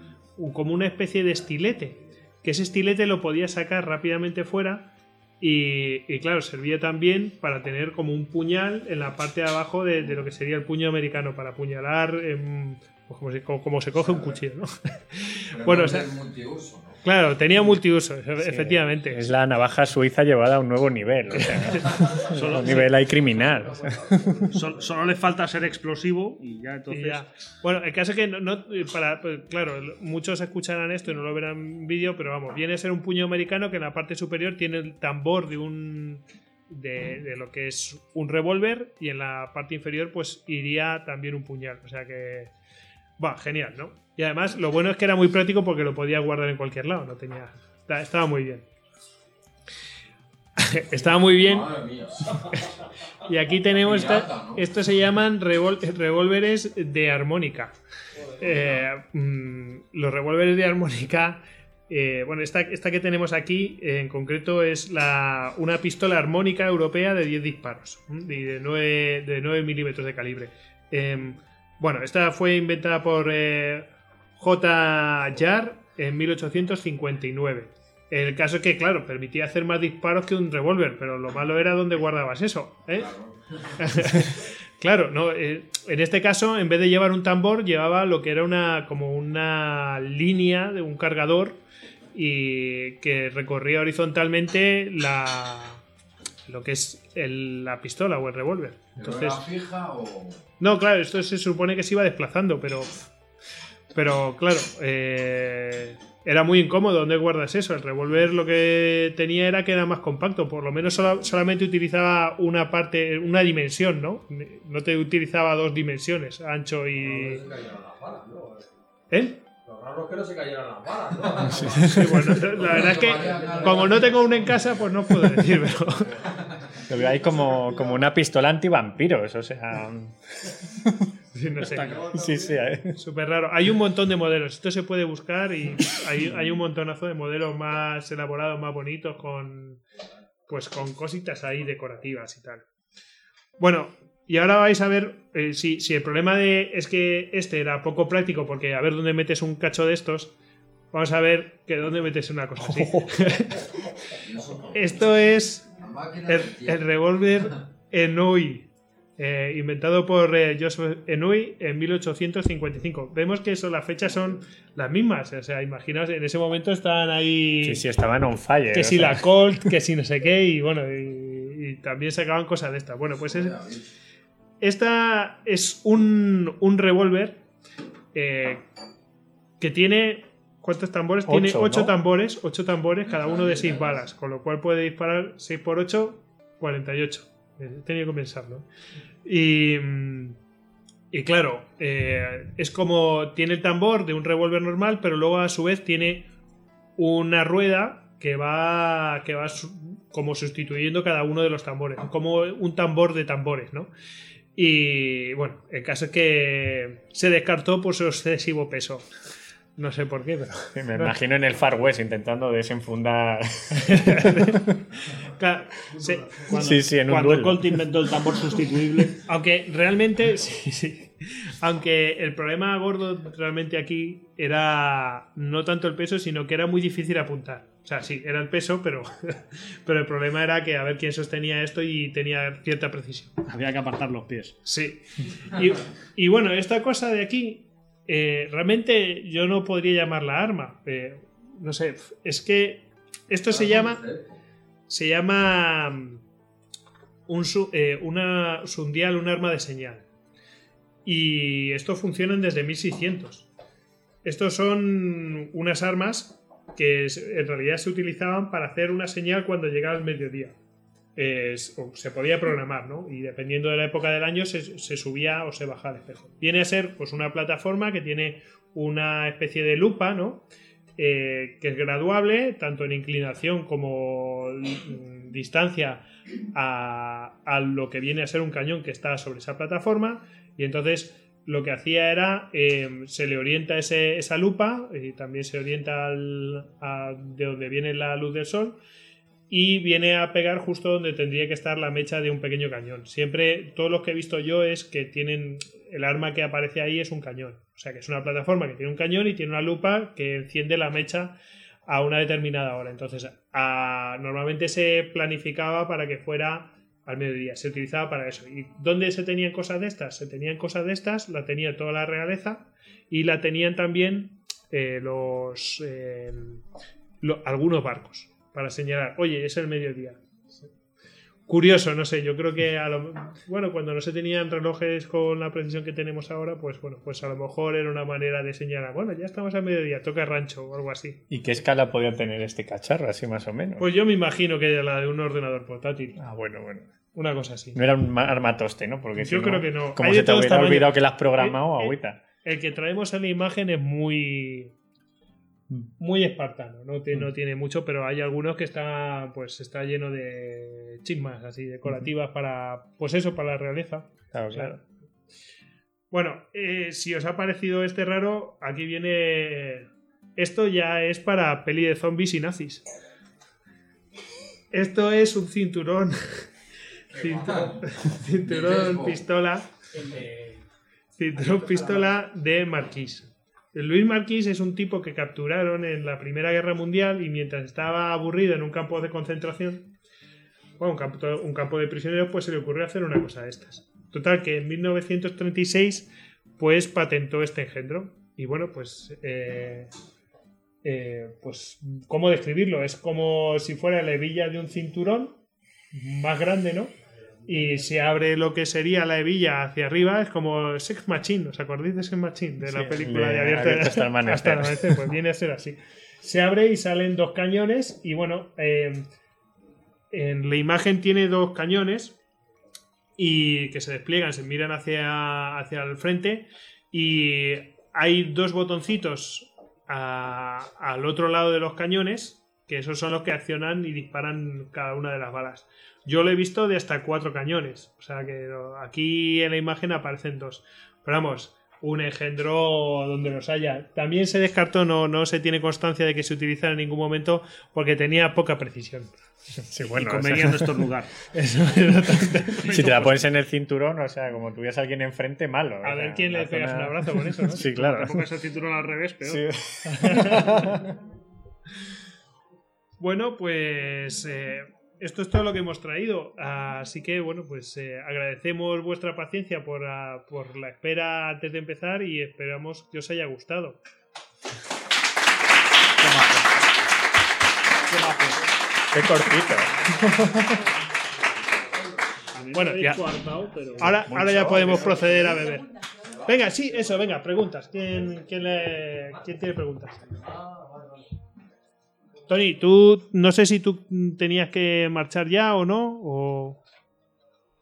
como una especie de estilete, que ese estilete lo podía sacar rápidamente fuera y, y, claro, servía también para tener como un puñal en la parte de abajo de, de lo que sería el puño americano, para apuñalar em, pues como, se, como- como se coge un cuchillo, ¿no? [LAUGHS] Bueno, o sea- multiuso, ¿no? Claro, tenía multiuso, efe- efectivamente. Es la navaja suiza llevada a un nuevo nivel. O sea, [LAUGHS] un nivel ahí criminal. solo le falta ser explosivo y ya entonces. Y ya. Bueno, el caso es que no, no- para, pues, claro, muchos escucharán esto y no lo verán en vídeo, pero vamos, viene a ser un puño americano que en la parte superior tiene el tambor de un de, de lo que es un revólver y en la parte inferior pues iría también un puñal, o sea que va, genial, ¿no? Y además lo bueno es que era muy práctico porque lo podía guardar en cualquier lado, no tenía esta- estaba muy bien. [LAUGHS] estaba muy bien. Madre mía. [LAUGHS] Y aquí tenemos, esta- estos se llaman revol- revólveres de armónica. Eh, mm, los revólveres de armónica, eh, bueno, esta, esta que tenemos aquí eh, en concreto es la, una pistola armónica europea de 10 disparos y de 9, de 9 milímetros de calibre. Eh, bueno, esta fue inventada por J. Jar en 1859. El caso es que, claro, permitía hacer más disparos que un revólver, pero lo malo era dónde guardabas eso. ¿eh? [LAUGHS] Claro, no, eh, en este caso, en vez de llevar un tambor, llevaba lo que era una como una línea de un cargador y que recorría horizontalmente la lo que es el- la pistola o el revólver. ¿Pero Entonces, era fija o...? no, claro, esto se supone que se iba desplazando, pero. Pero claro, eh, era muy incómodo. ¿Dónde guardas eso? El revólver lo que tenía era que era más compacto. Por lo menos sola- solamente utilizaba una parte, una dimensión, ¿no? No te utilizaba dos dimensiones, ancho y. ¿Eh? Lo raro es que no se cayeran las balas, ¿no? [LAUGHS] Sí, bueno, la verdad es que [LAUGHS] como no tengo una en casa, pues no puedo decir, pero. Lo veo ahí como, como una pistola antivampiros. O sea. [LAUGHS] sí, no sé. Sí, sí. eh. Súper raro. Hay un montón de modelos. Esto se puede buscar y hay, hay un montonazo de modelos más elaborados, más bonitos, con pues con cositas ahí decorativas y tal. Bueno, y ahora vais a ver eh, si, si el problema de es que este era poco práctico, porque a ver dónde metes un cacho de estos. Vamos a ver que dónde metes una cosa así. [LAUGHS] [LAUGHS] Esto es el, revólver [LAUGHS] Enui, eh, inventado por eh, Joseph Enui en 1855. Vemos que eso, las fechas son las mismas. O sea, imaginaos, en ese momento estaban ahí. Sí, sí, estaban on fire. Que si sea. la Colt, que si no sé qué, y bueno, y, y también sacaban cosas de estas. Bueno, pues es, esta es un, un revólver eh, que tiene. ¿Cuántos tambores? tiene Ocho, ocho ¿no? tambores, ocho tambores, cada uno de seis balas, con lo cual puede disparar 6 por 8, 48. He tenido que pensarlo. Y, y claro, eh, es como tiene el tambor de un revólver normal, pero luego a su vez tiene una rueda que va, que va como sustituyendo cada uno de los tambores, como un tambor de tambores, ¿no? Y bueno, el caso es que se descartó por su excesivo peso. No sé por qué, pero. [LAUGHS] Sí, Me imagino en el Far West intentando desenfundar. [LAUGHS] Claro, se- Cuando, Sí, sí, en un cuando duelo. Colt inventó el tambor sustituible. [LAUGHS] Aunque realmente, sí, sí. Aunque el problema gordo realmente aquí era no tanto el peso, sino que era muy difícil apuntar. O sea, sí, era el peso, pero, pero el problema era que a ver quién sostenía esto y tenía cierta precisión. Había que apartar los pies. Sí. Y, y bueno, esta cosa de aquí, eh, realmente yo no podría llamarla arma. eh, no sé, es que esto se llama se llama mm, un, eh, sundial, un arma de señal. Y esto funcionan desde 1600. Estos son unas armas que en realidad se utilizaban para hacer una señal cuando llegaba el mediodía. Eh, s- o se podía programar, ¿no? Y dependiendo de la época del año se, subía o se bajaba el espejo. Viene a ser pues una plataforma que tiene una especie de lupa, ¿no? Eh, que es graduable, tanto en inclinación como mm, distancia a, a lo que viene a ser un cañón que está sobre esa plataforma. Y entonces lo que hacía era, eh, se le orienta ese- esa lupa y también se orienta al- a- de donde viene la luz del sol y viene a pegar justo donde tendría que estar la mecha de un pequeño cañón. Siempre, todos los que he visto yo es que tienen, el arma que aparece ahí es un cañón. O sea que es una plataforma que tiene un cañón y tiene una lupa que enciende la mecha a una determinada hora. Entonces, normalmente se planificaba para que fuera al mediodía, se utilizaba para eso. ¿Y dónde se tenían cosas de estas? Se tenían cosas de estas, la tenía toda la realeza y la tenían también eh, los eh, algunos barcos para señalar, oye, es el mediodía. Curioso, no sé, yo creo que a lo, bueno, cuando no se tenían relojes con la precisión que tenemos ahora, pues bueno, pues a lo mejor era una manera de señalar, bueno, ya estamos al mediodía, toca rancho o algo así. ¿Y qué escala podía tener este cacharro, así más o menos? Pues yo me imagino que era la de un ordenador portátil, ah, bueno, bueno. una cosa así. No era un ma- armatoste, ¿no? Porque Yo si no, creo que no. Como Hay se te hubiera olvidado que la has programado, agüita. El que traemos en la imagen es muy muy espartano, no, Tie- no tiene mucho, pero hay algunos que está pues está lleno de chismas así decorativas para pues eso, para la realeza. Claro, Claro. claro. Bueno, eh, si os ha parecido este raro, aquí viene. Esto ya es para peli de zombies y nazis. Esto es un cinturón. Cinturón, cinturón pistola. Cinturón pistola de Marquis. Luis Marquis es un tipo que capturaron en la Primera Guerra Mundial y mientras estaba aburrido en un campo de concentración, bueno, un campo, un campo de prisioneros, pues se le ocurrió hacer una cosa de estas. Total, que en 1936 pues patentó este engendro. Y bueno, pues... eh, eh, pues, ¿cómo describirlo? Es como si fuera la hebilla de un cinturón más grande, ¿no? Y se abre lo que sería la hebilla hacia arriba, es como Sex Machine, ¿os acordáis de Sex Machine? De la Sí, película de abierta Abierto hasta el amanecer. [LAUGHS] hasta el amanecer, pues viene a ser así. Se abre y salen dos cañones y bueno, eh, en la imagen tiene dos cañones y que se despliegan, se miran hacia, hacia el frente y hay dos botoncitos a- al otro lado de los cañones que esos son los que accionan y disparan cada una de las balas. Yo lo he visto de hasta cuatro cañones, o sea que aquí en la imagen aparecen dos. Pero vamos, un engendro donde los haya. También se descartó, no, no se tiene constancia de que se utilizara en ningún momento porque tenía poca precisión. Sí, y bueno, o sea, convenía no estornudar. Eso [LAUGHS] [LAUGHS] si te la pones en el cinturón, o sea, como tuvieras a alguien enfrente, malo. A ver quién le pegas zona- un abrazo con eso, ¿no? [LAUGHS] Sí, Te claro. pongas el cinturón al revés, peor. Sí. Bueno, pues eh, esto es todo lo que hemos traído. Así que, bueno, pues eh, agradecemos vuestra paciencia por, ah, por la espera antes de empezar y esperamos que os haya gustado. Qué cortito. A mí me Bueno, habéis ya. pero... Ahora, ahora ya podemos proceder a beber. Venga, sí, eso, venga, preguntas. ¿Quién, quién, le- quién tiene preguntas? Tony, tú no sé si tú tenías que marchar ya o no. O...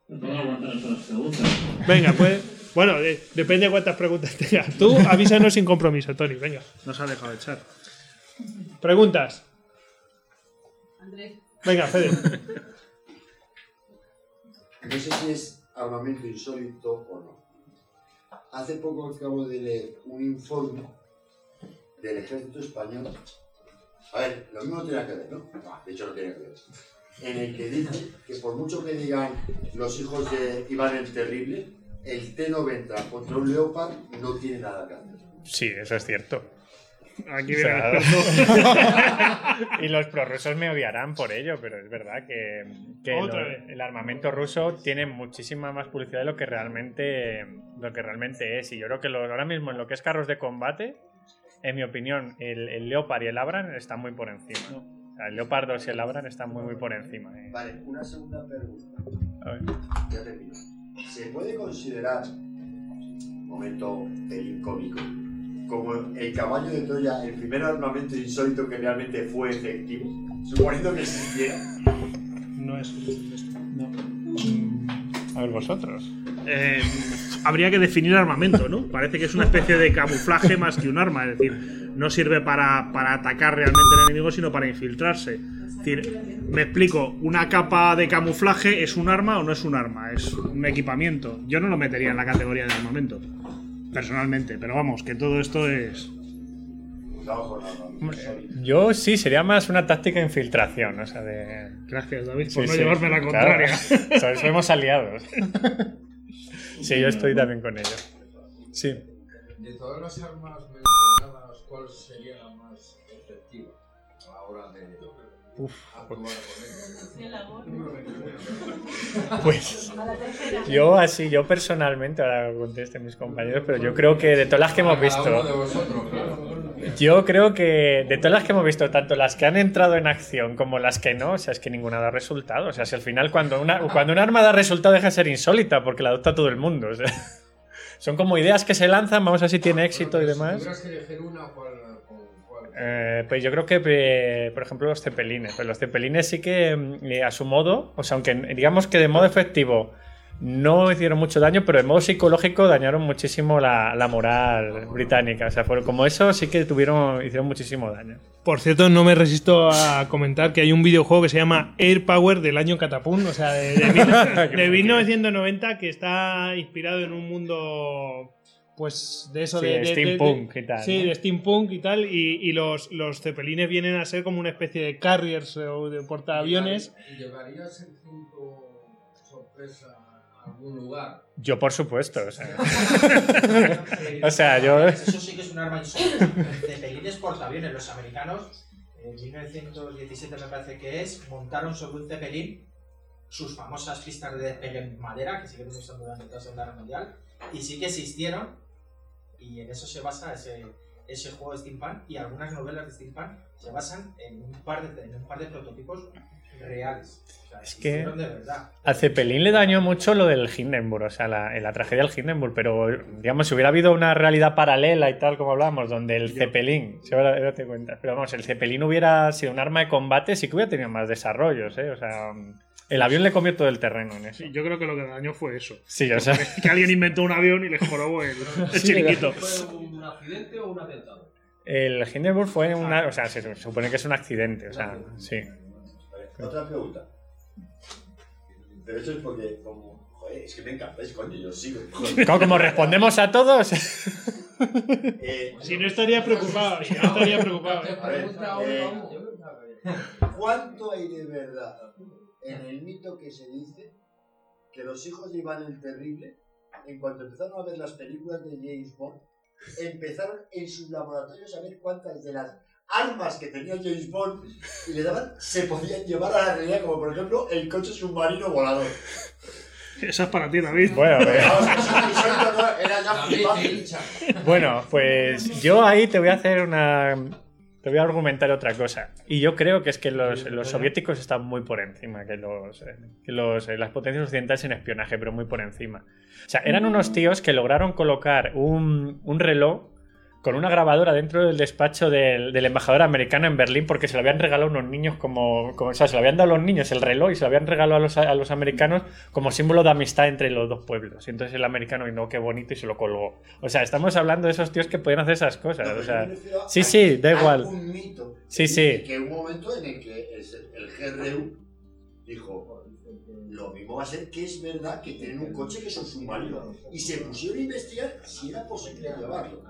Me puedo aguantar hasta las preguntas. Venga, pues. Bueno, de- depende de cuántas preguntas tengas. Tú avísanos sin compromiso, Tony. Venga. No se ha dejado de echar. Preguntas. Andrés. Venga, Fede. No sé si es armamento insólito o no. Hace poco acabo de leer un informe del ejército español. A ver, lo mismo tiene que ver, ¿no? De hecho no tiene que ver. En el que dice que por mucho que digan los hijos de Iván el Terrible, el T-90 contra un Leopard no tiene nada que hacer. Sí, eso es cierto. Aquí O sea, [LAUGHS] [LAUGHS] y los prorrusos me odiarán por ello, pero es verdad que, lo- el armamento ruso tiene muchísima más publicidad de lo que realmente lo que realmente es. Y yo creo que lo- ahora mismo en lo que es carros de combate, en mi opinión, el, el Leopard y el Abram están muy por encima. O sea, el Leopard 2 y el Abram están muy muy por encima. eh. Vale, una segunda pregunta. A ver. Ya termino. ¿Se puede considerar, momento pelín cómico, como el caballo de Troya el primer armamento insólito que realmente fue efectivo? Suponiendo que existiera. No no es. A ver, vosotros. Eh, habría que definir armamento, ¿no? Parece que es una especie de camuflaje más que un arma, es decir, no sirve para, para atacar realmente al enemigo, sino para infiltrarse. Es decir, me explico, ¿una capa de camuflaje es un arma o no es un arma? Es un equipamiento. Yo no lo metería en la categoría de armamento, personalmente, pero vamos, que todo esto es... Yo sí, sería más una táctica de infiltración, o sea, de... Gracias, David, por Sí, no sí, llevarme la claro. contraria. [LAUGHS] Sabes, Somos aliados. [LAUGHS] Sí, yo estoy también con ello. Sí. De todas las armas mencionadas, ¿cuál sería la más efectiva a la hora de ella? Pues yo así, yo personalmente, ahora contesten mis compañeros, pero yo creo que de todas las que hemos visto, yo creo que de todas las que hemos visto, tanto las que han entrado en acción como las que no, o sea, es que ninguna da resultado. O sea, si al final cuando una, cuando un arma da resultado deja de ser insólita porque la adopta todo el mundo. o sea. [LAUGHS] son como ideas que se lanzan, vamos a ver si tiene éxito y demás. Eh, pues yo creo que, eh, por ejemplo, los cepelines. Pues los cepelines sí que, mm, eh, a su modo, o sea, aunque digamos que de modo efectivo no hicieron mucho daño, pero de modo psicológico dañaron muchísimo la, la moral británica. O sea, fueron como eso, sí que tuvieron, hicieron muchísimo daño. Por cierto, no me resisto a comentar que hay un videojuego que se llama Air Power del año Catapum, o sea, de, de [LAUGHS] mil- de 1990, que está inspirado en un mundo, pues, de eso Sí, de, de- steampunk de- y tal, Sí, ¿no? de steampunk y tal, y, y los, los cepelines vienen a ser como una especie de carriers o de portaaviones. ¿Y ¿Llevarías el cinto sorpresa a algún lugar? Yo, por supuesto. O sea, [LAUGHS] O sea, yo- Eso sí que es un arma insólita. Cepelines portaaviones. Los americanos, en 1917 me parece que es, montaron sobre un cepelín sus famosas pistas de despegue en madera, que siguen usando durante toda la Segunda Guerra Mundial, y sí que existieron, y en eso se basa ese, ese juego de steampunk, y algunas novelas de steampunk se basan en un par de, en un par de prototipos reales. O sea, Es que- existieron de verdad. Al Zeppelin le dañó mucho lo del Hindenburg, o sea, la, la tragedia del Hindenburg, pero digamos, si hubiera habido una realidad paralela y tal, como hablábamos, donde el Zeppelin, si ahora, ahora te cuentas, pero vamos, el Zeppelin hubiera sido un arma de combate, sí que hubiera tenido más desarrollos, ¿eh? O sea, el avión le comió todo el terreno en eso. Sí, yo creo que lo que dañó fue eso. Sí, o sea, Que alguien inventó un avión y le jorobó el, [LAUGHS] el Sí, chiringuito. ¿Fue un accidente o un atentado? el Hindenburg fue una, o sea, se supone que es un accidente, o sea, sí. Vale, Otra pregunta. Pero eso es porque, como, joder, es que me encantáis, coño, yo sigo. [LAUGHS] Como, como respondemos a todos, [LAUGHS] Eh, Si no estaría preocupado, si no estaría preocupado. A ver, eh. ¿Cuánto hay de verdad en el mito que se dice que los hijos de Iván el Terrible, en cuanto empezaron a ver las películas de James Bond, empezaron en sus laboratorios a ver cuántas de las armas que tenía James Bond y le daban se podían llevar a la realidad, como por ejemplo el coche submarino volador. Esa es para ti, David. bueno, pues yo ahí te voy a hacer una. Te voy a argumentar otra cosa. Y yo creo que es que los, los soviéticos están muy por encima que los, eh, que los eh, las potencias occidentales en espionaje, pero muy por encima. O sea, eran unos tíos que lograron colocar un, un reloj con una grabadora dentro del despacho del, del embajador americano en Berlín porque se lo habían regalado unos niños como, como- O sea, se lo habían dado a los niños el reloj y se lo habían regalado a los, a los americanos como símbolo de amistad entre los dos pueblos. Y entonces el americano, y no, qué bonito, y se lo colgó. O sea, estamos hablando de esos tíos que podían hacer esas cosas. No, o sea, a- sí, sí, da igual. un mito. Sí, que sí. Que un momento en el que el, el GRU dijo, lo mismo va a ser que es verdad que tienen un coche que es un submarino. Y se pusieron a investigar si era posible llevarlo.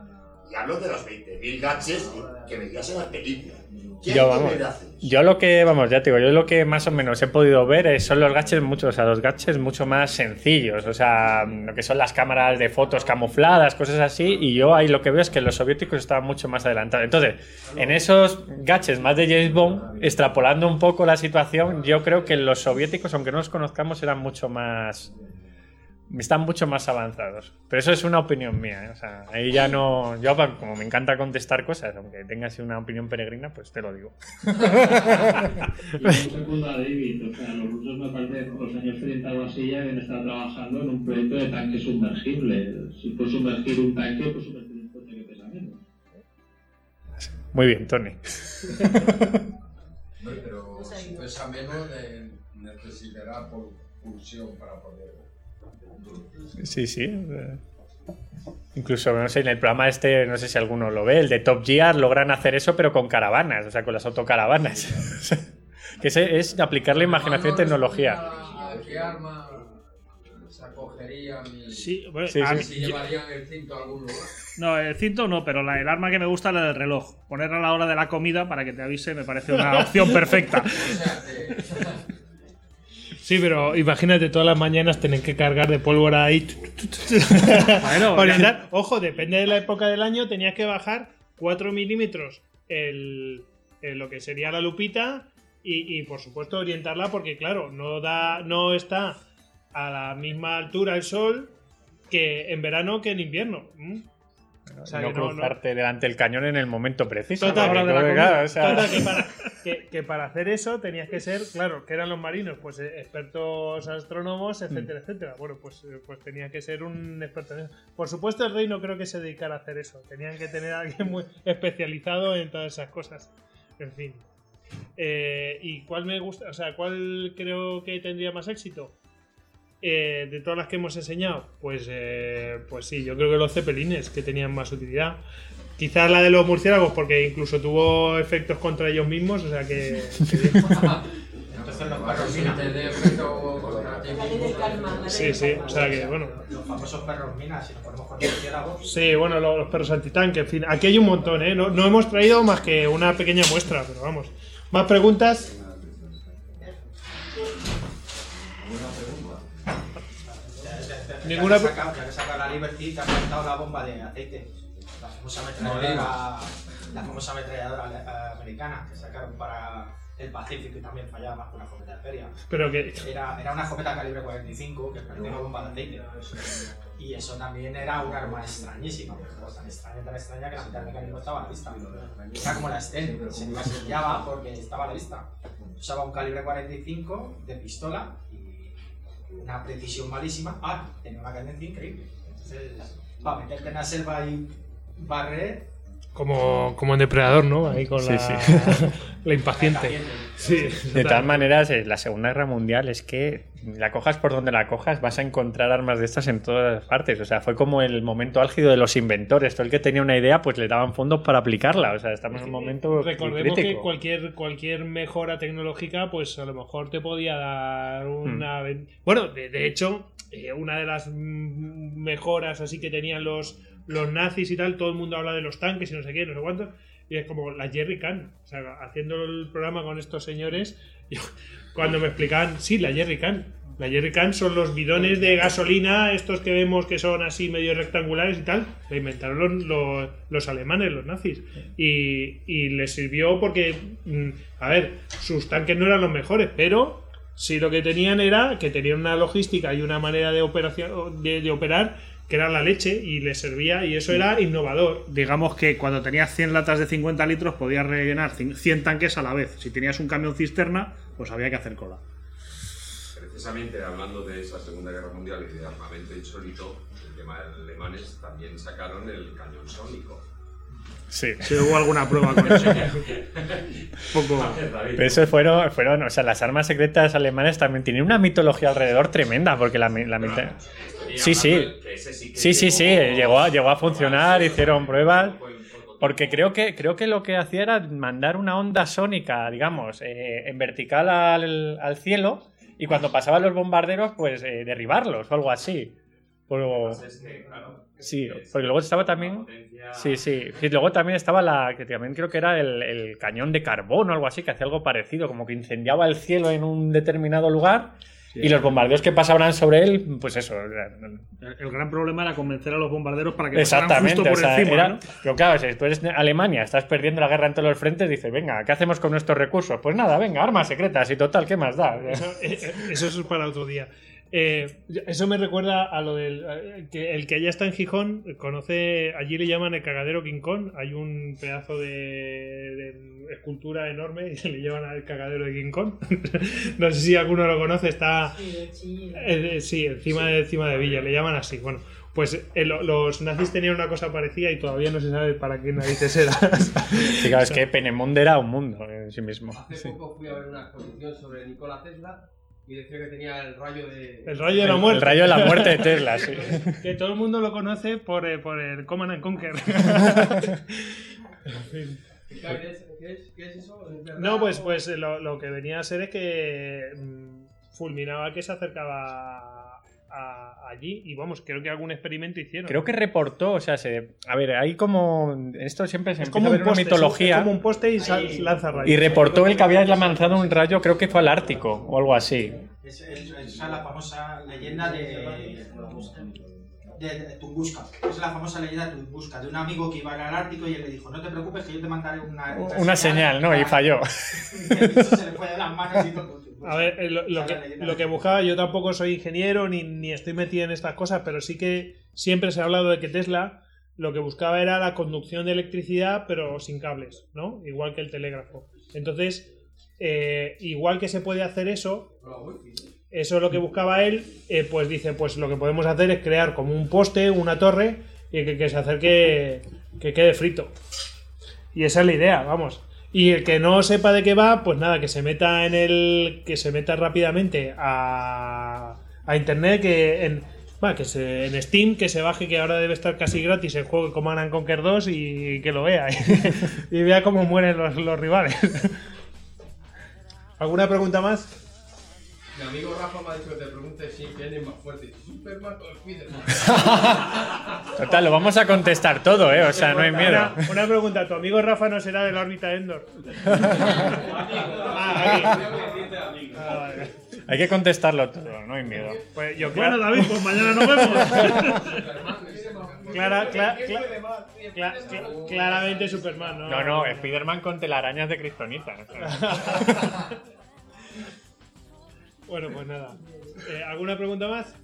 Y hablo de los 20.000 gadgets que veías en las películas. ¿Qué Yo, vamos? Yo lo que, vamos, ya te digo, yo lo que más o menos he podido ver es- son los gadgets mucho, o sea, los gadgets mucho más sencillos, o sea, lo que son las cámaras de fotos camufladas, cosas así, y yo ahí lo que veo es que los soviéticos estaban mucho más adelantados. Entonces, en esos gadgets más de James Bond, extrapolando un poco la situación, yo creo que los soviéticos, aunque no los conozcamos, eran mucho más están mucho más avanzados. Pero eso es una opinión mía, ¿eh? o sea, ahí ya no. Yo, como me encanta contestar cosas, aunque tengas una opinión peregrina, pues te lo digo. Y segundo a David, o sea, los rusos me parece que por los años 30 o así ya habían estado trabajando en un proyecto de tanque sumergible. Si puedes sumergir un tanque, pues sumergir un coche que pesa menos. Muy bien, Tony. Pero si pesa de- necesitará pulsión para poder. Sí, sí. eh. Incluso, no sé, en el programa este, no sé si alguno lo ve, el de Top Gear, logran hacer eso, pero con caravanas, o sea, con las autocaravanas. [LAUGHS] que es, es aplicar la imaginación y tecnología. ¿A qué arma se acogerían Sí, bueno, Sí, a sí. mí- si llevarían el cinto a algún lugar? No, el cinto no, pero la- el arma que me gusta es la del reloj. Ponerla a la hora de la comida para que te avise me parece una opción [LAUGHS] perfecta. O sea, que [LAUGHS] Sí, pero imagínate todas las mañanas tener que cargar de pólvora ahí. Bueno, [LAUGHS] Orientar. Ojo, depende de la época del año, tenías que bajar 4 milímetros el, el- lo que sería la lupita y, y, por supuesto orientarla porque claro, no da, no está a la misma altura el sol que en verano que en invierno. ¿Mm? O sea, no cruzarte delante del cañón en el momento preciso. Total, que, todo- claro, o sea, total, que [LAUGHS] para, que- que para hacer eso tenías que ser, claro, que eran los marinos, pues eh, expertos astrónomos, etcétera, etcétera. Bueno, pues, eh, pues tenía que ser un experto en eso. Por supuesto, el rey no creo que se dedicara a hacer eso. Tenían que tener a alguien muy especializado en todas esas cosas. En fin. Eh, ¿Y cuál me gusta? O sea, ¿cuál creo que tendría más éxito? Eh, de todas las que hemos enseñado, pues, eh, pues sí, yo creo que los cepelines que tenían más utilidad. Quizás la de los murciélagos, porque incluso tuvo efectos contra ellos mismos, o sea que. bien. Entonces los perros mina. Sí, sí, o sea que, bueno. Los famosos perros mina, si nos ponemos con murciélagos. Sí, bueno, lo- los perros antitanque, en fin. Aquí hay un montón, ¿eh? No, no hemos traído más que una pequeña muestra, pero vamos. ¿Más preguntas? Ninguna- Ya que saca, que saca la Liberty, que ha inventado la bomba de aceite. La famosa ametralladora, la famosa ametralladora eh, americana que sacaron para el Pacífico y también fallaba más que una escopeta de feria. Pero que. Era, era una escopeta calibre 45 que perdió una bomba de aceite. Y eso también era un arma extrañísima, tan extraña, tan extraña que la mitad del mecanismo estaba a la vista. Era como la Sten, se masillaba porque estaba a la vista. Usaba un calibre 45 de pistola una precisión malísima. Ah, tenía una cadencia increíble. Entonces, para meterte en la selva y barrer, Como, como en Depredador, ¿no? Ahí con Sí, la, sí. [LAUGHS] la impaciente. Sí, De todas maneras, eh, la Segunda Guerra Mundial es que la cojas por donde la cojas, vas a encontrar armas de estas en todas partes. O sea, fue como el momento álgido de los inventores. Todo el que tenía una idea, pues le daban fondos para aplicarla. O sea, estamos en un momento Recordemos que cualquier, cualquier mejora tecnológica, pues a lo mejor te podía dar una. Hmm. Bueno, de, de hecho, eh, una de las mejoras así que tenían los, los nazis y tal, todo el mundo habla de los tanques y no sé qué, no sé cuánto. Y es como la Jerry Can. O sea, haciendo el programa con estos señores, yo- cuando me explicaban, sí, la Jerry Can. La Jerry Can son los bidones de gasolina, estos que vemos que son así medio rectangulares y tal. La inventaron los, los- los alemanes, los nazis. Y, y les sirvió porque, mm, a ver, sus tanques no eran los mejores, pero sí lo que tenían era que tenían una logística y una manera de, operación, de, de operar que era la leche y les servía y eso era innovador. Digamos que cuando tenías 100 latas de 50 litros podías rellenar cin- 100 tanques a la vez. Si tenías un camión cisterna, pues había que hacer cola. Precisamente hablando de esa Segunda Guerra Mundial y de armamento insólito, el tema de alemanes también sacaron el cañón sónico. Sí. Si hubo alguna prueba con eso. [LAUGHS] Poco. Pero eso fueron, fueron, o sea, las armas secretas alemanas también tienen una mitología alrededor tremenda, porque la mitad... Sí, sí. Sí, sí, sí, llegó a, llegó a funcionar, hicieron pruebas. Porque creo que, creo que lo que hacía era mandar una onda sónica, digamos, eh, en vertical al, al cielo y cuando pasaban los bombarderos, pues eh, derribarlos o algo así. Pero- sí, porque luego estaba también... Sí, sí. Y luego también estaba la que también creo que era el, el cañón de carbón o algo así, que hacía algo parecido, como que incendiaba el cielo en un determinado lugar y los bombardeos que pasaban sobre él, pues eso. El, el gran problema era convencer a los bombarderos para que Exactamente. justo por o sea, encima. era- ¿no? Pero claro, si tú eres Alemania, estás perdiendo la guerra en todos los frentes, dices, venga, ¿qué hacemos con nuestros recursos? Pues nada, venga, armas secretas y total, ¿qué más da? Eso, eh, eh, eso es para otro día. Eh, eso me recuerda a lo del. que el que ya está en Gijón conoce. Allí le llaman el cagadero King Kong. Hay un pedazo de, de escultura enorme y se [LAUGHS] le llaman al cagadero de King Kong. [LAUGHS] no sé si alguno lo conoce. Está. eh, eh, sí, encima de, encima de Villa. Le llaman así. Bueno, pues eh, lo- los nazis tenían una cosa parecida y todavía no se sabe para qué narices era. [LAUGHS] Sí, claro, es que Penemundo era un mundo en sí mismo. Hace poco fui a ver una exposición sobre Nikola Tesla y decía que tenía el rayo de. El rayo de la muerte. el rayo de la muerte de Tesla, sí. [LAUGHS] que todo el mundo lo conoce por, eh, por el Command and Conquer. [LAUGHS] ¿Qué es, qué es- qué es eso? ¿Es verdad no, pues, pues lo, lo que venía a ser es que mm, fulminaba que se acercaba a- allí y vamos, creo que algún experimento hicieron. Creo que reportó, o sea, se, a ver, hay como. Esto siempre se es empieza como a un ver una mitología. es como un poste y sal- lanza rayos. Y reportó el que había lanzado un rayo, creo que fue al Ártico o algo así. Es, es- esa es la famosa leyenda de, de, de Tunguska. Es la famosa leyenda de Tunguska, de un amigo que iba al Ártico y él le dijo, no te preocupes que yo te mandaré una, Una señal, ¿no? Y falló. [LAUGHS] Y el bicho se le fue de las manos y todo. A ver, eh, lo, lo que, lo que buscaba, yo tampoco soy ingeniero ni, ni estoy metido en estas cosas, pero sí que siempre se ha hablado de que Tesla lo que buscaba era la conducción de electricidad, pero sin cables, ¿no? Igual que el telégrafo. Entonces, eh, igual que se puede hacer eso, eso es lo que buscaba él, eh, pues dice, pues lo que podemos hacer es crear como un poste, una torre, y que, que se acerque, que quede frito. Y esa es la idea, vamos. Y el que no sepa de qué va, pues nada, que se meta en el. que se meta rápidamente a, a internet, que en. va, que se, en Steam, que se baje, que ahora debe estar casi gratis el juego Command and Conquer 2 y que lo vea. y [LAUGHS] vea cómo mueren los rivales. ¿Alguna pregunta más? Mi amigo Rafa me ha dicho que te pregunte si quién es más fuerte, Superman o Spiderman. [LAUGHS] Total, lo vamos a contestar todo, ¿eh? O sea, no hay miedo. Una, una pregunta, ¿tu amigo Rafa no será de la órbita de Endor? Ah, [LAUGHS] aquí. Ah, vale. Hay que contestarlo todo, no hay miedo. Pues yo, Bueno, David, pues mañana nos vemos. [LAUGHS] Clara, cla- cla- cla- cla- claramente Superman, ¿no? No, no, Spiderman con telarañas de Kryptonita. Bueno, pues nada. Eh, ¿Alguna pregunta más?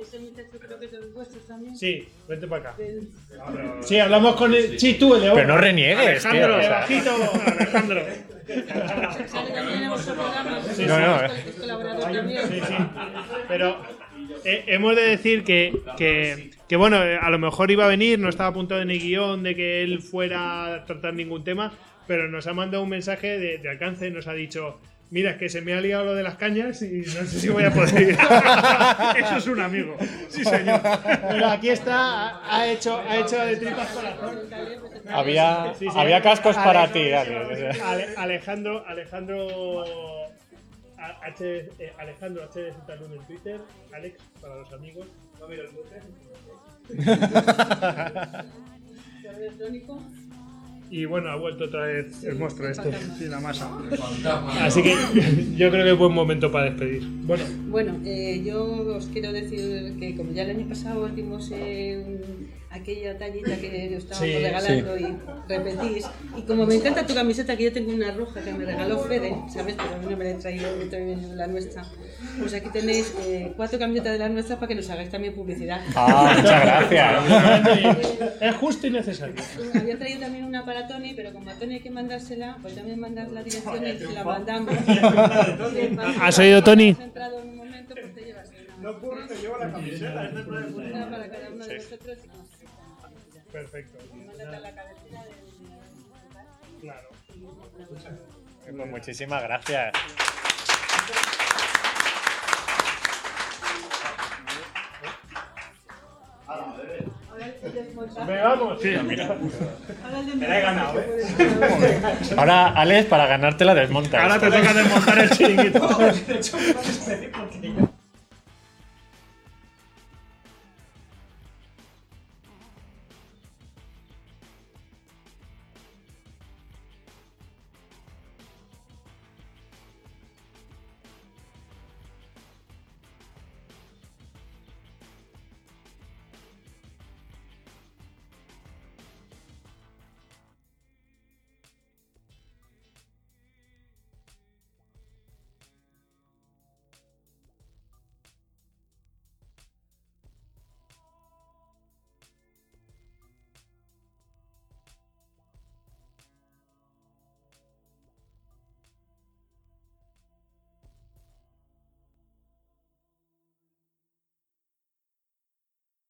Ese muchacho creo que es de los vuestros también. Sí, vente para acá. Sí, hablamos con el. Sí, tú, el de. Pero no reniegues, tío. Alejandro, o sea. bajito, Alejandro. Sale también en vuestro programa. Sí, No, no, Es colaborador también. Sí, sí. Pero eh, hemos de decir que, que, que, bueno, eh, a lo mejor iba a venir, no estaba apuntado en el guion de que él fuera a tratar ningún tema, pero nos ha mandado un mensaje de, de alcance, nos ha dicho. Mira, es que se me ha liado lo de las cañas y no sé si voy a poder ir. [LAUGHS] Eso es un amigo. Sí, señor. Pero aquí está, ha, hecho, ha hecho de tripas corazón. Había, Sí, sí. había cascos para ti, Alejandro, Alejandro A- H, eh, Alejandro HDZ en Twitter, Alex para los amigos. No mira el Twitter. Correo electrónico. Y bueno, ha vuelto otra vez el monstruo este. Sí, la masa. Así que [LAUGHS] yo creo que es buen momento para despedir. Bueno, Bueno, eh, yo os quiero decir que como ya el año pasado os dimos eh, aquella tallita que os estábamos Sí, regalando y repetís, y como me encanta tu camiseta, que yo tengo una roja que me regaló Fede, ¿sabes? Pero a mí no me la he traído, me he traído la nuestra. Pues aquí tenéis eh, cuatro camisetas de las nuestras para que nos hagáis también publicidad. Ah, muchas gracias. [LAUGHS] es justo y necesario. Había traído también una para Tony, pero como a Tony hay que mandársela, pues también mandas la dirección y se la mandamos. [LAUGHS] ¿Has oído, Tony? Pues te. No puedo, me llevo la camiseta. Una para cada uno de vosotros Perfecto. Mándate a la cabecera del- Claro. Pues muchísimas gracias. Me vamos. Sí, mira. Ahora el de- Me la he ganado, ¿eh? Ahora, Alex, para ganártela desmonta. Ahora te toca desmontar el chiringuito. [LAUGHS]